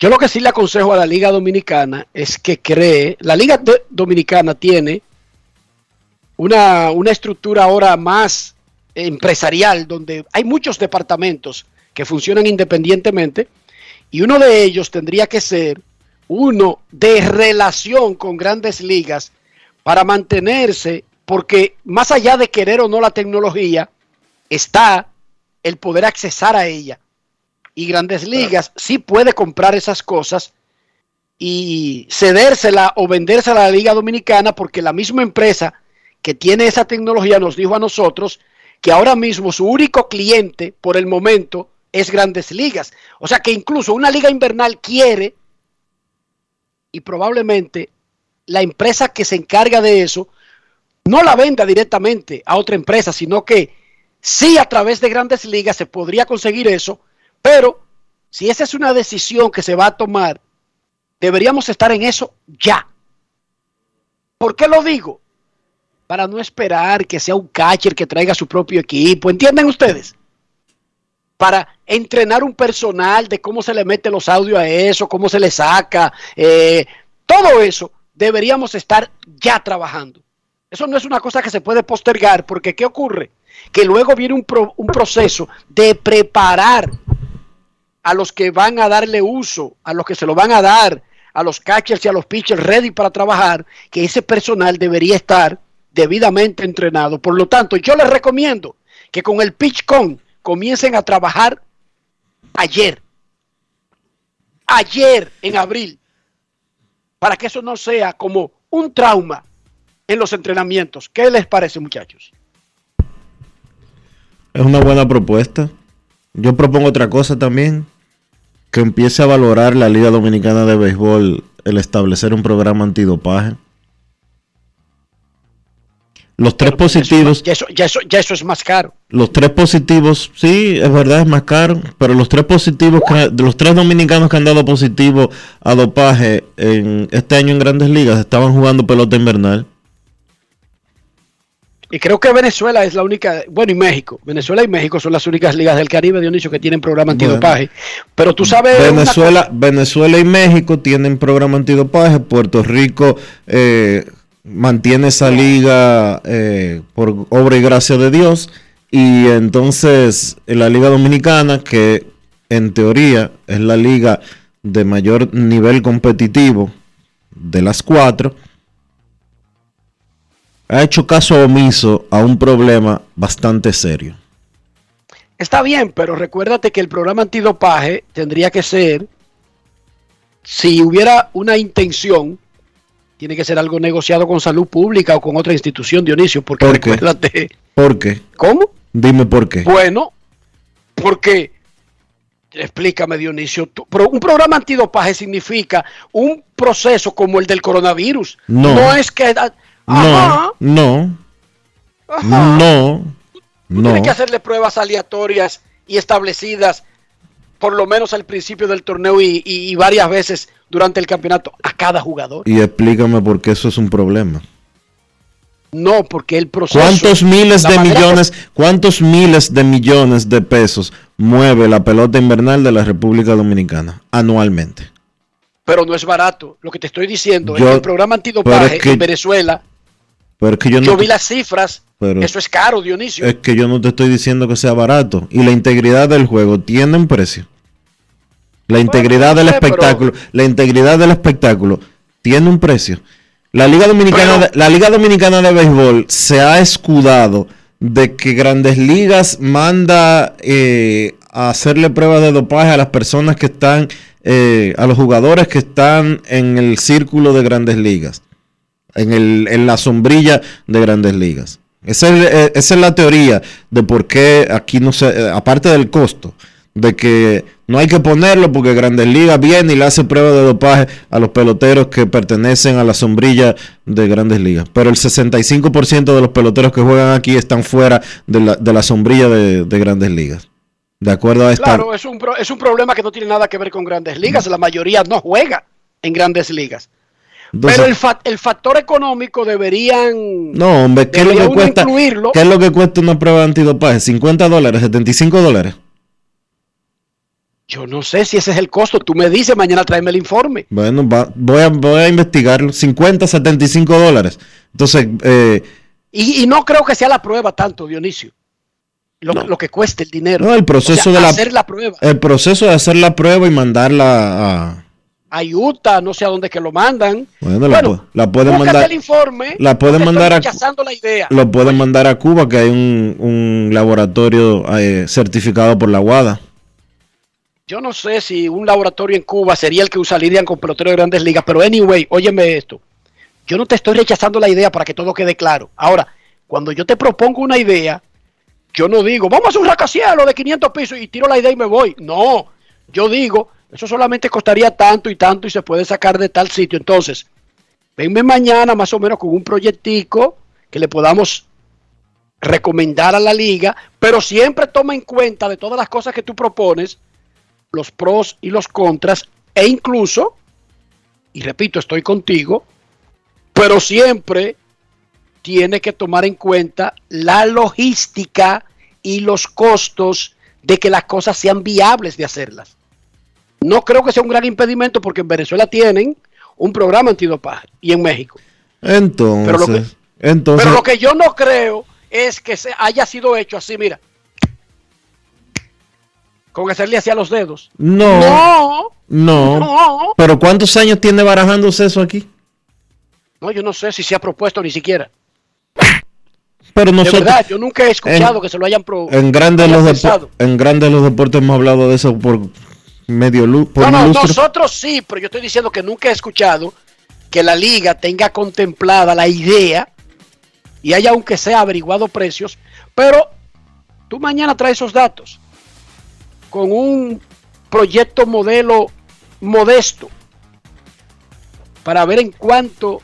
Yo lo que sí le aconsejo a la Liga Dominicana es que cree, la Liga Dominicana tiene una, una estructura ahora más empresarial, donde hay muchos departamentos que funcionan independientemente, y uno de ellos tendría que ser uno de relación con grandes ligas para mantenerse, porque más allá de querer o no la tecnología, está el poder accesar a ella. Y grandes ligas sí puede comprar esas cosas y cedérsela o vendérsela a la Liga Dominicana porque la misma empresa que tiene esa tecnología nos dijo a nosotros que ahora mismo su único cliente por el momento es grandes ligas. O sea que incluso una liga invernal quiere y probablemente la empresa que se encarga de eso no la venda directamente a otra empresa, sino que sí a través de grandes ligas se podría conseguir eso, pero si esa es una decisión que se va a tomar, deberíamos estar en eso ya. ¿Por qué lo digo? Para no esperar que sea un catcher que traiga su propio equipo, ¿entienden ustedes? Para entrenar un personal de cómo se le mete los audios a eso, cómo se le saca, eh, todo eso deberíamos estar ya trabajando. Eso no es una cosa que se puede postergar, porque ¿qué ocurre? Que luego viene un, pro- un proceso de preparar a los que van a darle uso, a los que se lo van a dar, a los catchers y a los pitchers ready para trabajar, que ese personal debería estar debidamente entrenado. Por lo tanto, yo les recomiendo que con el PitchCon comiencen a trabajar ayer, ayer en abril, para que eso no sea como un trauma en los entrenamientos. ¿Qué les parece, muchachos? Es una buena propuesta. Yo propongo otra cosa también. Que empiece a valorar la Liga Dominicana de Béisbol el establecer un programa antidopaje. Los tres positivos, Ya eso, ya eso, ya eso es más caro. los tres positivos, sí, es verdad, es más caro, pero los tres positivos, que- los tres dominicanos que han dado positivo a dopaje en este año en Grandes Ligas estaban jugando pelota invernal. Y creo que Venezuela es la única, bueno, y México. Venezuela y México son las únicas ligas del Caribe, Dionisio, que tienen programa Bueno. antidopaje. Pero tú sabes. Venezuela, Venezuela y México tienen programa antidopaje. Puerto Rico eh, mantiene esa liga eh, por obra y gracia de Dios. Y entonces en la Liga Dominicana, que en teoría es la liga de mayor nivel competitivo de las cuatro, ha hecho caso omiso a un problema bastante serio. Está bien, pero recuérdate que el programa antidopaje tendría que ser, si hubiera una intención, tiene que ser algo negociado con salud pública o con otra institución, Dionisio, porque ¿Por qué? recuérdate. ¿Por qué? ¿Cómo? Dime por qué. Bueno, porque, explícame Dionisio, tú- pro- un programa antidopaje significa un proceso como el del coronavirus. No. es que... Ajá, No, no, ajá. no, no. Tienes que hacerle pruebas aleatorias y establecidas por lo menos al principio del torneo y, y- y varias veces durante el campeonato a cada jugador. Y explícame por qué eso es un problema. No, porque el proceso. ¿Cuántos miles de millones, cuántos miles de millones de pesos mueve la pelota invernal de la República Dominicana anualmente? pero no es barato. Lo que te estoy diciendo es que el programa antidopaje pero es que- en Venezuela, Pero es que yo yo, no, vi las cifras, pero- eso es caro, Dionisio. es que yo no te estoy diciendo que sea barato. Y la integridad del juego tiene un precio. La integridad del sé, espectáculo, la integridad del espectáculo tiene un precio. La Liga Dominicana, de, la Liga Dominicana de Béisbol se ha escudado de que Grandes Ligas manda eh, a hacerle pruebas de dopaje a las personas que están, eh, a los jugadores que están en el círculo de Grandes Ligas, en, el, en la sombrilla de Grandes Ligas. Esa es, eh, esa es la teoría de por qué aquí no se, eh, aparte del costo, de que no hay que ponerlo porque Grandes Ligas viene y le hace prueba de dopaje a los peloteros que pertenecen a la sombrilla de Grandes Ligas. Pero el 65% de los peloteros que juegan aquí están fuera de la, de la sombrilla de, de Grandes Ligas. De acuerdo a esta... Claro, es un, pro- es un problema que no tiene nada que ver con grandes ligas. La mayoría no juega en grandes ligas. Entonces- Pero el, fa- el factor económico deberían... no, hombre, ¿qué es, lo que cuesta, incluirlo. ¿qué es lo que cuesta una prueba de antidopaje? ¿50 dólares? ¿75 dólares? Yo no sé si ese es el costo. Tú me dices, mañana tráeme el informe. Bueno, va- voy, a, voy a investigarlo. 50, 75 dólares. Entonces, eh, Y, y no creo que sea la prueba tanto, Dionisio. Lo, lo que cueste el dinero. no, el proceso O sea, de la, hacer la prueba. el proceso de hacer la prueba y mandarla a, A Utah, no sé a dónde que lo mandan. bueno, la, pu- la pueden mandar, el informe. la pueden mandar a, la idea. lo pueden mandar a Cuba, que hay un, un laboratorio eh, certificado por la WADA. Yo no sé si un laboratorio en Cuba sería el que usarían con peloteros de grandes ligas, pero anyway, óyeme esto. Yo no te estoy rechazando la idea para que todo quede claro. Ahora, cuando yo te propongo una idea, yo no digo, vamos a hacer un rascacielos de 500 pisos y tiro la idea y me voy. No, yo digo, eso solamente costaría tanto y tanto y se puede sacar de tal sitio. Entonces, venme mañana más o menos con un proyectico que le podamos recomendar a la liga, pero siempre toma en cuenta de todas las cosas que tú propones, los pros y los contras, e incluso, y repito, estoy contigo, pero siempre tiene que tomar en cuenta la logística y los costos de que las cosas sean viables de hacerlas. No creo que sea un gran impedimento porque en Venezuela tienen un programa antidopaje y en México. Entonces, Pero lo que- entonces, Pero lo que yo no creo es que se haya sido hecho así, mira. Con hacerle así a los dedos. no, No, no, no. Pero ¿cuántos años tiene barajándose eso aquí? No, yo no sé si se ha propuesto ni siquiera. Pero de nosotros, verdad, yo nunca he escuchado en- que se lo hayan pro- en grandes hayan los pensado. en grandes los deportes hemos hablado de eso por medio por No, un no, lustro. nosotros sí, pero yo estoy diciendo que nunca he escuchado que la liga tenga contemplada la idea y haya aunque sea averiguado precios, pero tú mañana traes esos datos con un proyecto modelo modesto para ver en cuánto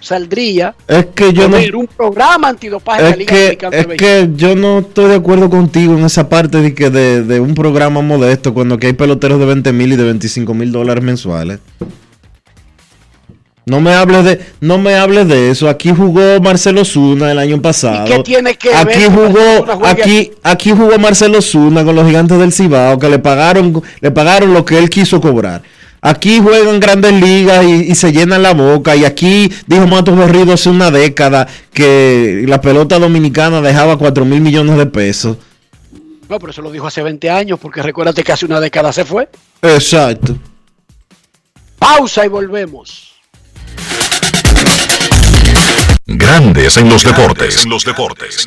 saldría Es que yo no un programa antidopaje en la es Liga que, es que yo no estoy de acuerdo contigo en esa parte de que de, de un programa modesto cuando aquí hay peloteros de 20 mil y de 25 mil dólares mensuales. No me hables de, no me hables de eso. Aquí jugó Marcelo Zuna el año pasado. qué tiene que aquí ver jugó, aquí, aquí jugó Marcelo Zuna con los gigantes del Cibao, que le pagaron, le pagaron lo que él quiso cobrar. Aquí juegan grandes ligas y, y se llenan la boca. Y aquí dijo Matos Berrido hace una década que la pelota dominicana dejaba 4 mil millones de pesos. No, pero eso lo dijo hace 20 años, porque recuérdate que hace una década se fue. Exacto. Pausa y volvemos. Grandes en los deportes. En los deportes.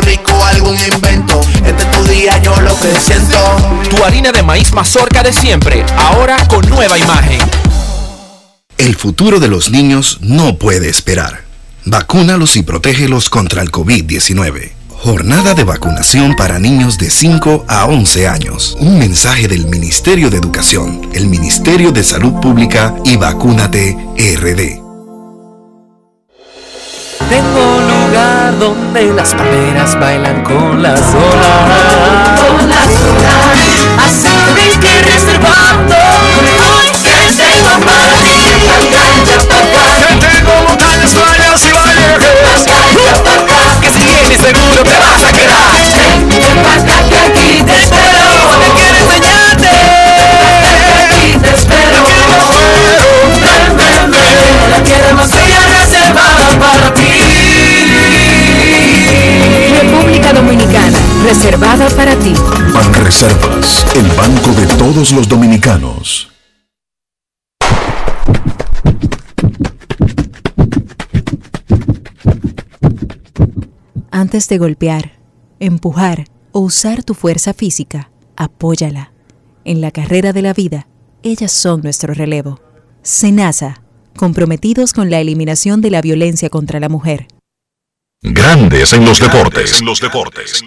rico, algún invento. Este es tu día yo lo que siento. Tu harina de maíz mazorca de siempre, ahora con nueva imagen. El futuro de los niños no puede esperar. Vacúnalos y protégelos contra el COVID-19. Jornada de vacunación para niños de 5 a 11 años. Un mensaje del Ministerio de Educación, el Ministerio de Salud Pública y Vacúnate RD. Tengo un lugar donde las palmeras bailan con las olas. Con las olas. Así que que reservando. Hoy te tengo para ti. Que tengo montañas, playas y valles. Que si vienes seguro te vas a quedar. Ven para acá que aquí te espero. Dominicana, reservada para ti. Banreservas, el banco de todos los dominicanos. Antes de golpear, empujar o usar tu fuerza física, apóyala. En la carrera de la vida, ellas son nuestro relevo. Senasa, comprometidos con la eliminación de la violencia contra la mujer. Grandes en los deportes. En los deportes.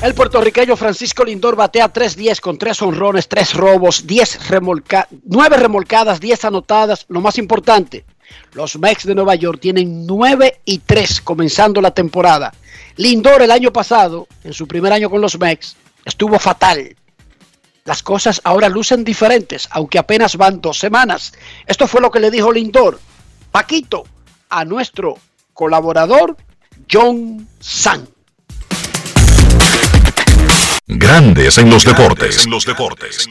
El puertorriqueño Francisco Lindor batea 3-10 con 3 honrones, 3 robos, 10 remolca 9 remolcadas, 10 anotadas. Lo más importante, los Mets de Nueva York tienen 9 y 3 comenzando la temporada. Lindor el año pasado, en su primer año con los Mets, estuvo fatal. Las cosas ahora lucen diferentes, aunque apenas van dos semanas. Esto fue lo que le dijo Lindor, Paquito, a nuestro colaborador John San. Grandes en los deportes. En los deportes.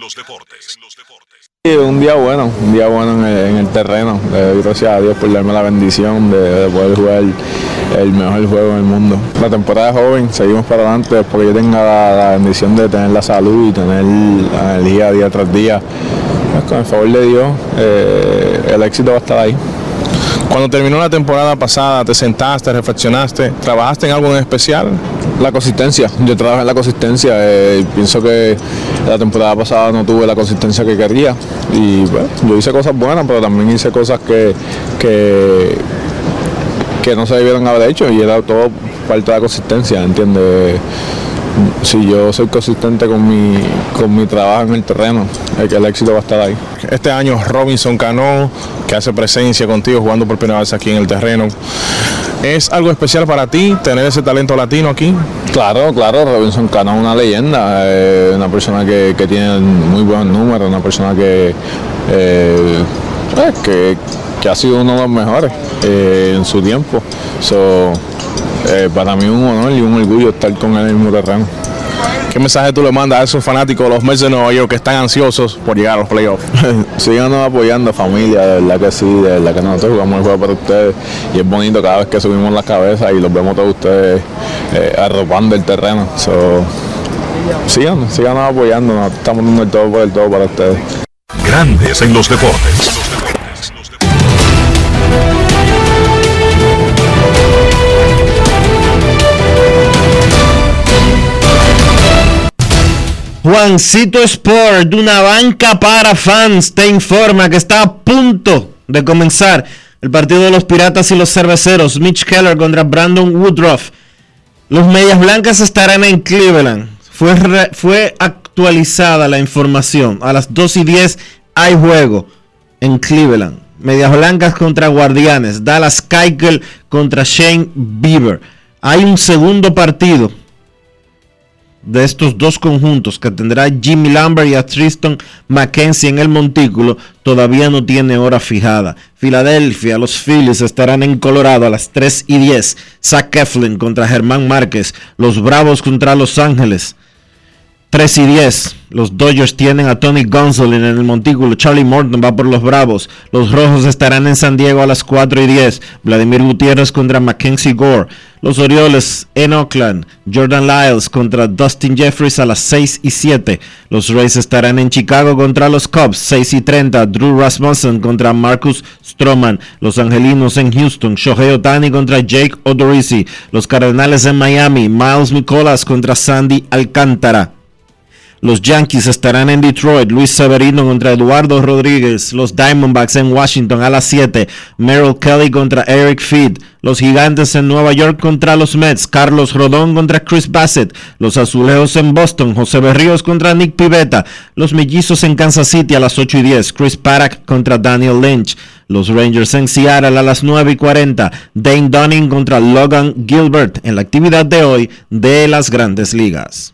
Sí, un día bueno, un día bueno en el, en el terreno. Gracias a Dios por darme la bendición de, de poder jugar el mejor juego del mundo. La temporada es joven, seguimos para adelante porque yo tenga la, la bendición de tener la salud y tener la energía día tras día. Pues, con el favor de Dios, eh, el éxito va a estar ahí. Cuando terminó la temporada pasada, te sentaste, reflexionaste, ¿trabajaste en algo en especial? La consistencia, yo trabajo en la consistencia. eh, pienso que la temporada pasada no tuve la consistencia que quería y bueno, yo hice cosas buenas, pero también hice cosas que, que, que no se debieron haber hecho y era todo parte de consistencia, ¿entiendes? Si yo soy consistente con mi, con mi trabajo en el terreno, el, el éxito va a estar ahí. Este año Robinson Cano, que hace presencia contigo jugando por primera vez aquí en el terreno. ¿Es algo especial para ti tener ese talento latino aquí? Claro, claro, Robinson Cano es una leyenda, eh, una persona que, que tiene muy buenos números, una persona que, eh, eh, que, ha sido uno de los mejores en su tiempo. So, para mí es un honor y un orgullo estar con él en el mismo terreno. ¿Qué mensaje tú le mandas a esos fanáticos de los Mets de Nueva York que están ansiosos por llegar a los playoffs? Síganos apoyando familia, de verdad que sí, de verdad que nosotros jugamos el juego para ustedes y es bonito cada vez que subimos la cabeza y los vemos todos ustedes eh, arropando el terreno. So, síganos, síganos apoyando, nos estamos dando el todo por el todo para ustedes. Grandes en los deportes. Juancito Sport, una banca para fans, te informa que está a punto de comenzar el partido de los Piratas y los Cerveceros. Mitch Keller contra Brandon Woodruff. Los Medias Blancas estarán en Cleveland. Fue, fue actualizada la información. A las 2 y 10 hay juego en Cleveland. Medias Blancas contra Guardianes. Dallas Keuchel contra Shane Bieber. Hay un segundo partido de estos dos conjuntos que tendrá Jimmy Lambert y a Tristan McKenzie en el montículo todavía no tiene hora fijada. Filadelfia, los Phillies estarán en Colorado a las 3 y 10. Zach Eflin contra Germán Márquez. Los Bravos contra Los Ángeles. 3 y 10. Los Dodgers tienen a Tony Gonsolin en el montículo. Charlie Morton va por los Bravos. Los Rojos estarán en San Diego a las 4 y 10. Vladimir Gutiérrez contra Mackenzie Gore. Los Orioles en Oakland. Jordan Lyles contra Dustin Jeffries a las 6 y 7. Los Rays estarán en Chicago contra los Cubs. 6 y 30. Drew Rasmussen contra Marcus Stroman. Los Angelinos en Houston. Shohei Otani contra Jake Odorizzi. Los Cardenales en Miami. Miles Nicolas contra Sandy Alcántara. Los Yankees estarán en Detroit. Luis Severino contra Eduardo Rodríguez. Los Diamondbacks en Washington a las 7. Merrill Kelly contra Eric Feed. Los Gigantes en Nueva York contra los Mets. Carlos Rodón contra Chris Bassett. Los Azulejos en Boston. José Berríos contra Nick Pivetta. Los Mellizos en Kansas City a las 8 y 10. Chris Paddock contra Daniel Lynch. Los Rangers en Seattle a las 9 y 40. Dane Dunning contra Logan Gilbert en la actividad de hoy de las grandes ligas.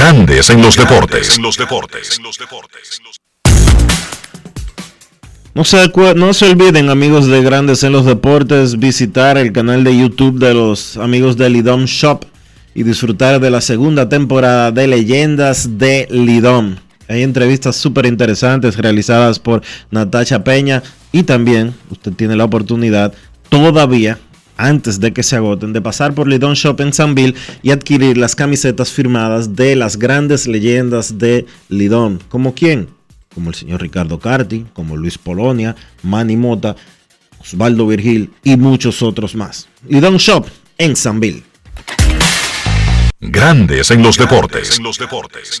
Grandes en los deportes. En los deportes. No se, no se olviden, amigos de Grandes en los Deportes, visitar el canal de YouTube de los amigos de Lidom Shop y disfrutar de la segunda temporada de Leyendas de Lidom. Hay entrevistas súper interesantes realizadas por Natasha Peña y también usted tiene la oportunidad todavía antes de que se agoten, de pasar por Lidon Shop en Sanville y adquirir las camisetas firmadas de las grandes leyendas de Lidón. ¿Como quién? Como el señor Ricardo Carti, como Luis Polonia, Manny Mota, Osvaldo Virgil y muchos otros más. Lidón Shop en Sanville. Grandes en los deportes. En los deportes.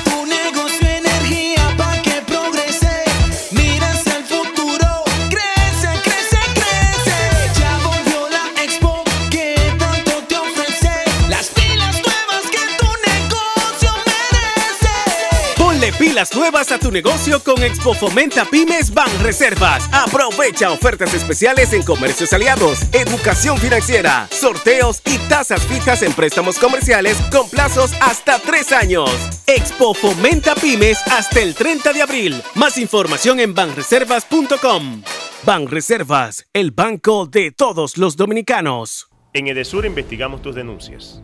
Ponle pilas nuevas a tu negocio con Expo Fomenta Pymes Ban Reservas. Aprovecha ofertas especiales en comercios aliados, educación financiera, sorteos y tasas fijas en préstamos comerciales con plazos hasta tres años. Expo Fomenta Pymes hasta el 30 de abril. Más información en banreservas.com. Banreservas, el banco de todos los dominicanos. En Edesur investigamos tus denuncias.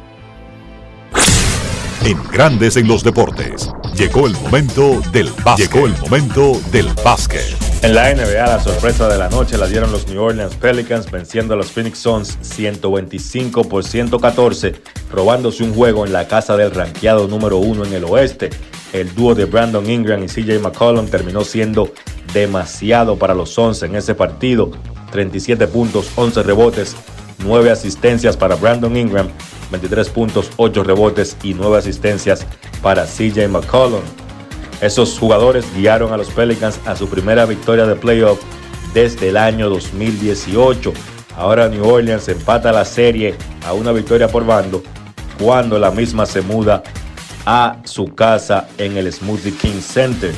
En Grandes en los deportes. Llegó el momento del básquet. Llegó el momento del básquet. En la NBA, la sorpresa de la noche la dieron los New Orleans Pelicans venciendo a los Phoenix Suns 125 por 114, robándose un juego en la casa del ranqueado número uno en el oeste. El dúo de Brandon Ingram y CJ McCollum terminó siendo demasiado para los Suns en ese partido. 37 puntos, 11 rebotes, 9 asistencias para Brandon Ingram, 23 puntos, 8 rebotes y 9 asistencias para CJ McCollum. Esos jugadores guiaron a los Pelicans a su primera victoria de playoff desde el año 2018. Ahora New Orleans empata la serie a una victoria por bando cuando la misma se muda a su casa en el Smoothie King Center.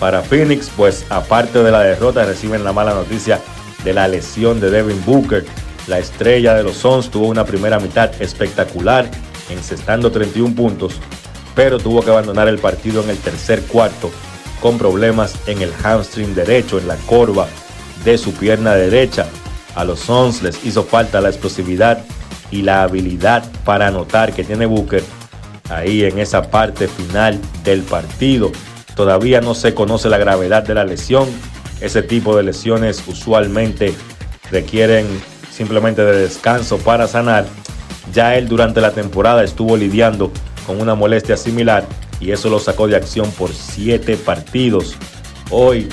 Para Phoenix, pues aparte de la derrota, reciben la mala noticia de la lesión de Devin Booker. La estrella de los Suns tuvo una primera mitad espectacular, encestando 31 puntos, pero tuvo que abandonar el partido en el tercer cuarto con problemas en el hamstring derecho, en la corva de su pierna derecha. A los Suns les hizo falta la explosividad y la habilidad para anotar que tiene Booker ahí en esa parte final del partido. Todavía no se conoce la gravedad de la lesión. Ese tipo de lesiones usualmente requieren simplemente de descanso para sanar. Ya él durante la temporada estuvo lidiando con una molestia similar y eso lo sacó de acción por siete partidos. Hoy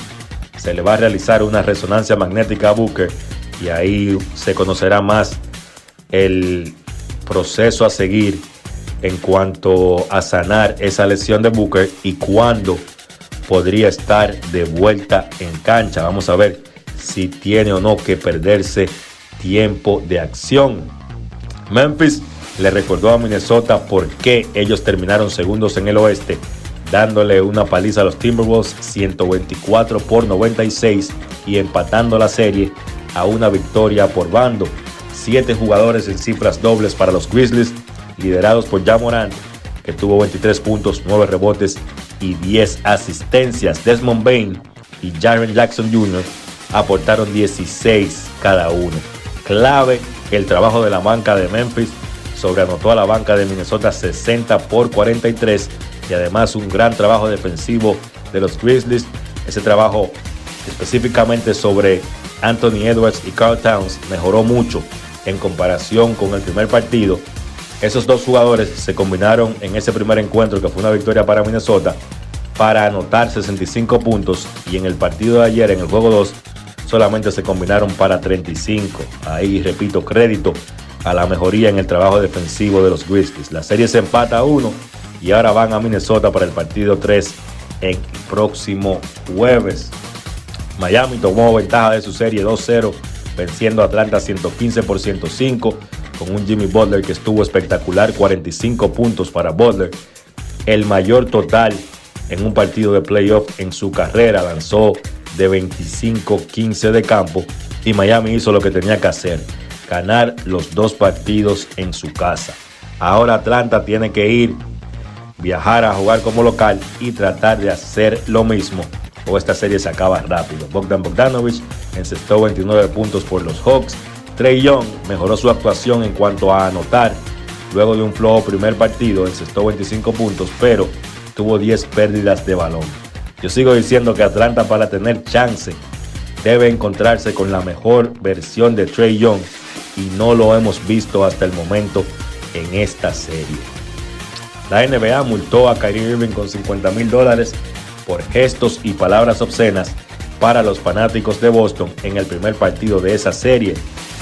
se le va a realizar una resonancia magnética a Booker y ahí se conocerá más el proceso a seguir en cuanto a sanar esa lesión de Booker y cuándo podría estar de vuelta en cancha. Vamos a ver si tiene o no que perderse tiempo de acción. Memphis le recordó a Minnesota por qué ellos terminaron segundos en el oeste, dándole una paliza a los Timberwolves 124 por 96 y empatando la serie a una victoria por bando. Siete jugadores en cifras dobles para los Grizzlies, liderados por Jamoran, que tuvo 23 puntos, 9 rebotes y 10 asistencias. Desmond Bain y Jaren Jackson Jr. aportaron 16 cada uno. Clave el trabajo de la banca de Memphis sobreanotó a la banca de Minnesota 60 por 43 y además un gran trabajo defensivo de los Grizzlies. Ese trabajo específicamente sobre Anthony Edwards y Carl Towns mejoró mucho en comparación con el primer partido. Esos dos jugadores se combinaron en ese primer encuentro que fue una victoria para Minnesota para anotar 65 puntos y en el partido de ayer, en el juego 2, solamente se combinaron para 35. Ahí repito, crédito a la mejoría en el trabajo defensivo de los Grizzlies. La serie se empata a uno y ahora van a Minnesota para el partido 3 en el próximo jueves. Miami tomó ventaja de su serie 2-0, venciendo a Atlanta 115 por 105, con un Jimmy Butler que estuvo espectacular, 45 puntos para Butler, el mayor total en un partido de playoff en su carrera, lanzó de 25-15 de campo y Miami hizo lo que tenía que hacer, ganar los dos partidos en su casa. Ahora Atlanta tiene que ir, viajar a jugar como local y tratar de hacer lo mismo o esta serie se acaba rápido. Bogdan Bogdanovich encestó 29 puntos por los Hawks. Trey Young mejoró su actuación en cuanto a anotar. Luego de un flojo primer partido, encestó 25 puntos, pero tuvo 10 pérdidas de balón. Yo sigo diciendo que Atlanta para tener chance debe encontrarse con la mejor versión de Trey Young y no lo hemos visto hasta el momento en esta serie. La NBA multó a Kyrie Irving con 50 mil dólares por gestos y palabras obscenas para los fanáticos de Boston en el primer partido de esa serie.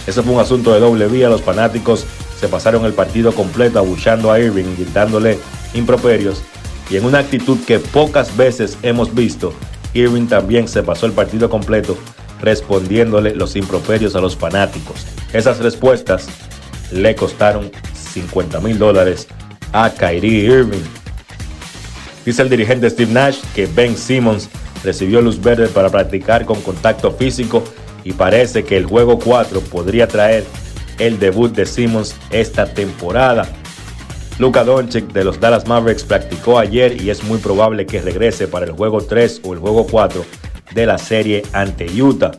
Eso fue un asunto de doble vía. Los fanáticos se pasaron el partido completo abuchando a Irving y gritándole improperios. Y en una actitud que pocas veces hemos visto, Irving también se pasó el partido completo respondiéndole los improperios a los fanáticos. Esas respuestas le costaron 50 mil dólares a Kyrie Irving. Dice el dirigente Steve Nash que Ben Simmons recibió luz verde para practicar con contacto físico y parece que el juego 4 podría traer el debut de Simmons esta temporada. Luka Doncic de los Dallas Mavericks practicó ayer y es muy probable que regrese para el juego 3 o el juego 4 de la serie ante Utah.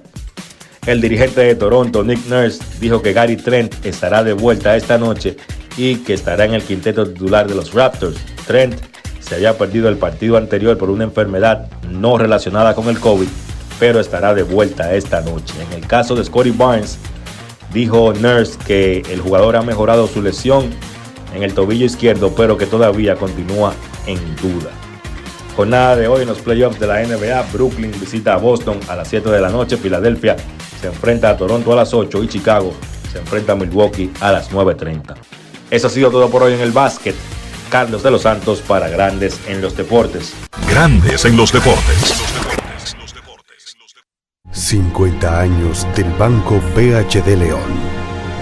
El dirigente de Toronto, Nick Nurse, dijo que Gary Trent estará de vuelta esta noche y que estará en el quinteto titular de los Raptors. Trent se había perdido el partido anterior por una enfermedad no relacionada con el COVID, pero estará de vuelta esta noche. En el caso de Scotty Barnes, dijo Nurse que el jugador ha mejorado su lesión en el tobillo izquierdo, pero que todavía continúa en duda. Jornada de hoy en los playoffs de la NBA, Brooklyn visita a Boston a las 7 de la noche, Filadelfia se enfrenta a Toronto a las 8 y Chicago se enfrenta a Milwaukee a las 9.30. Eso ha sido todo por hoy en el básquet. Carlos de los Santos para Grandes en los Deportes. Grandes en los Deportes. 50 años del Banco BHD León.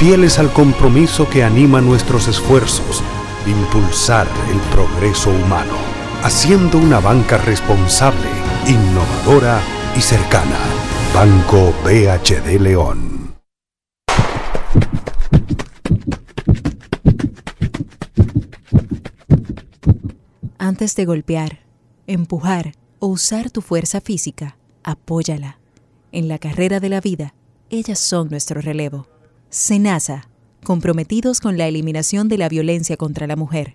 fieles al compromiso que anima nuestros esfuerzos, impulsar el progreso humano, haciendo una banca responsable, innovadora y cercana. Banco BHD León. Antes de golpear, empujar o usar tu fuerza física, apóyala. En la carrera de la vida, ellas son nuestro relevo. Senasa, comprometidos con la eliminación de la violencia contra la mujer.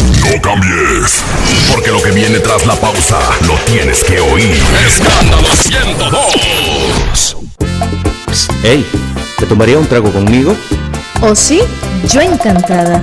no cambies, porque lo que viene tras la pausa lo tienes que oír. Escándalo 102. Hey, ¿te tomaría un trago conmigo? ¿O sí? Yo encantada.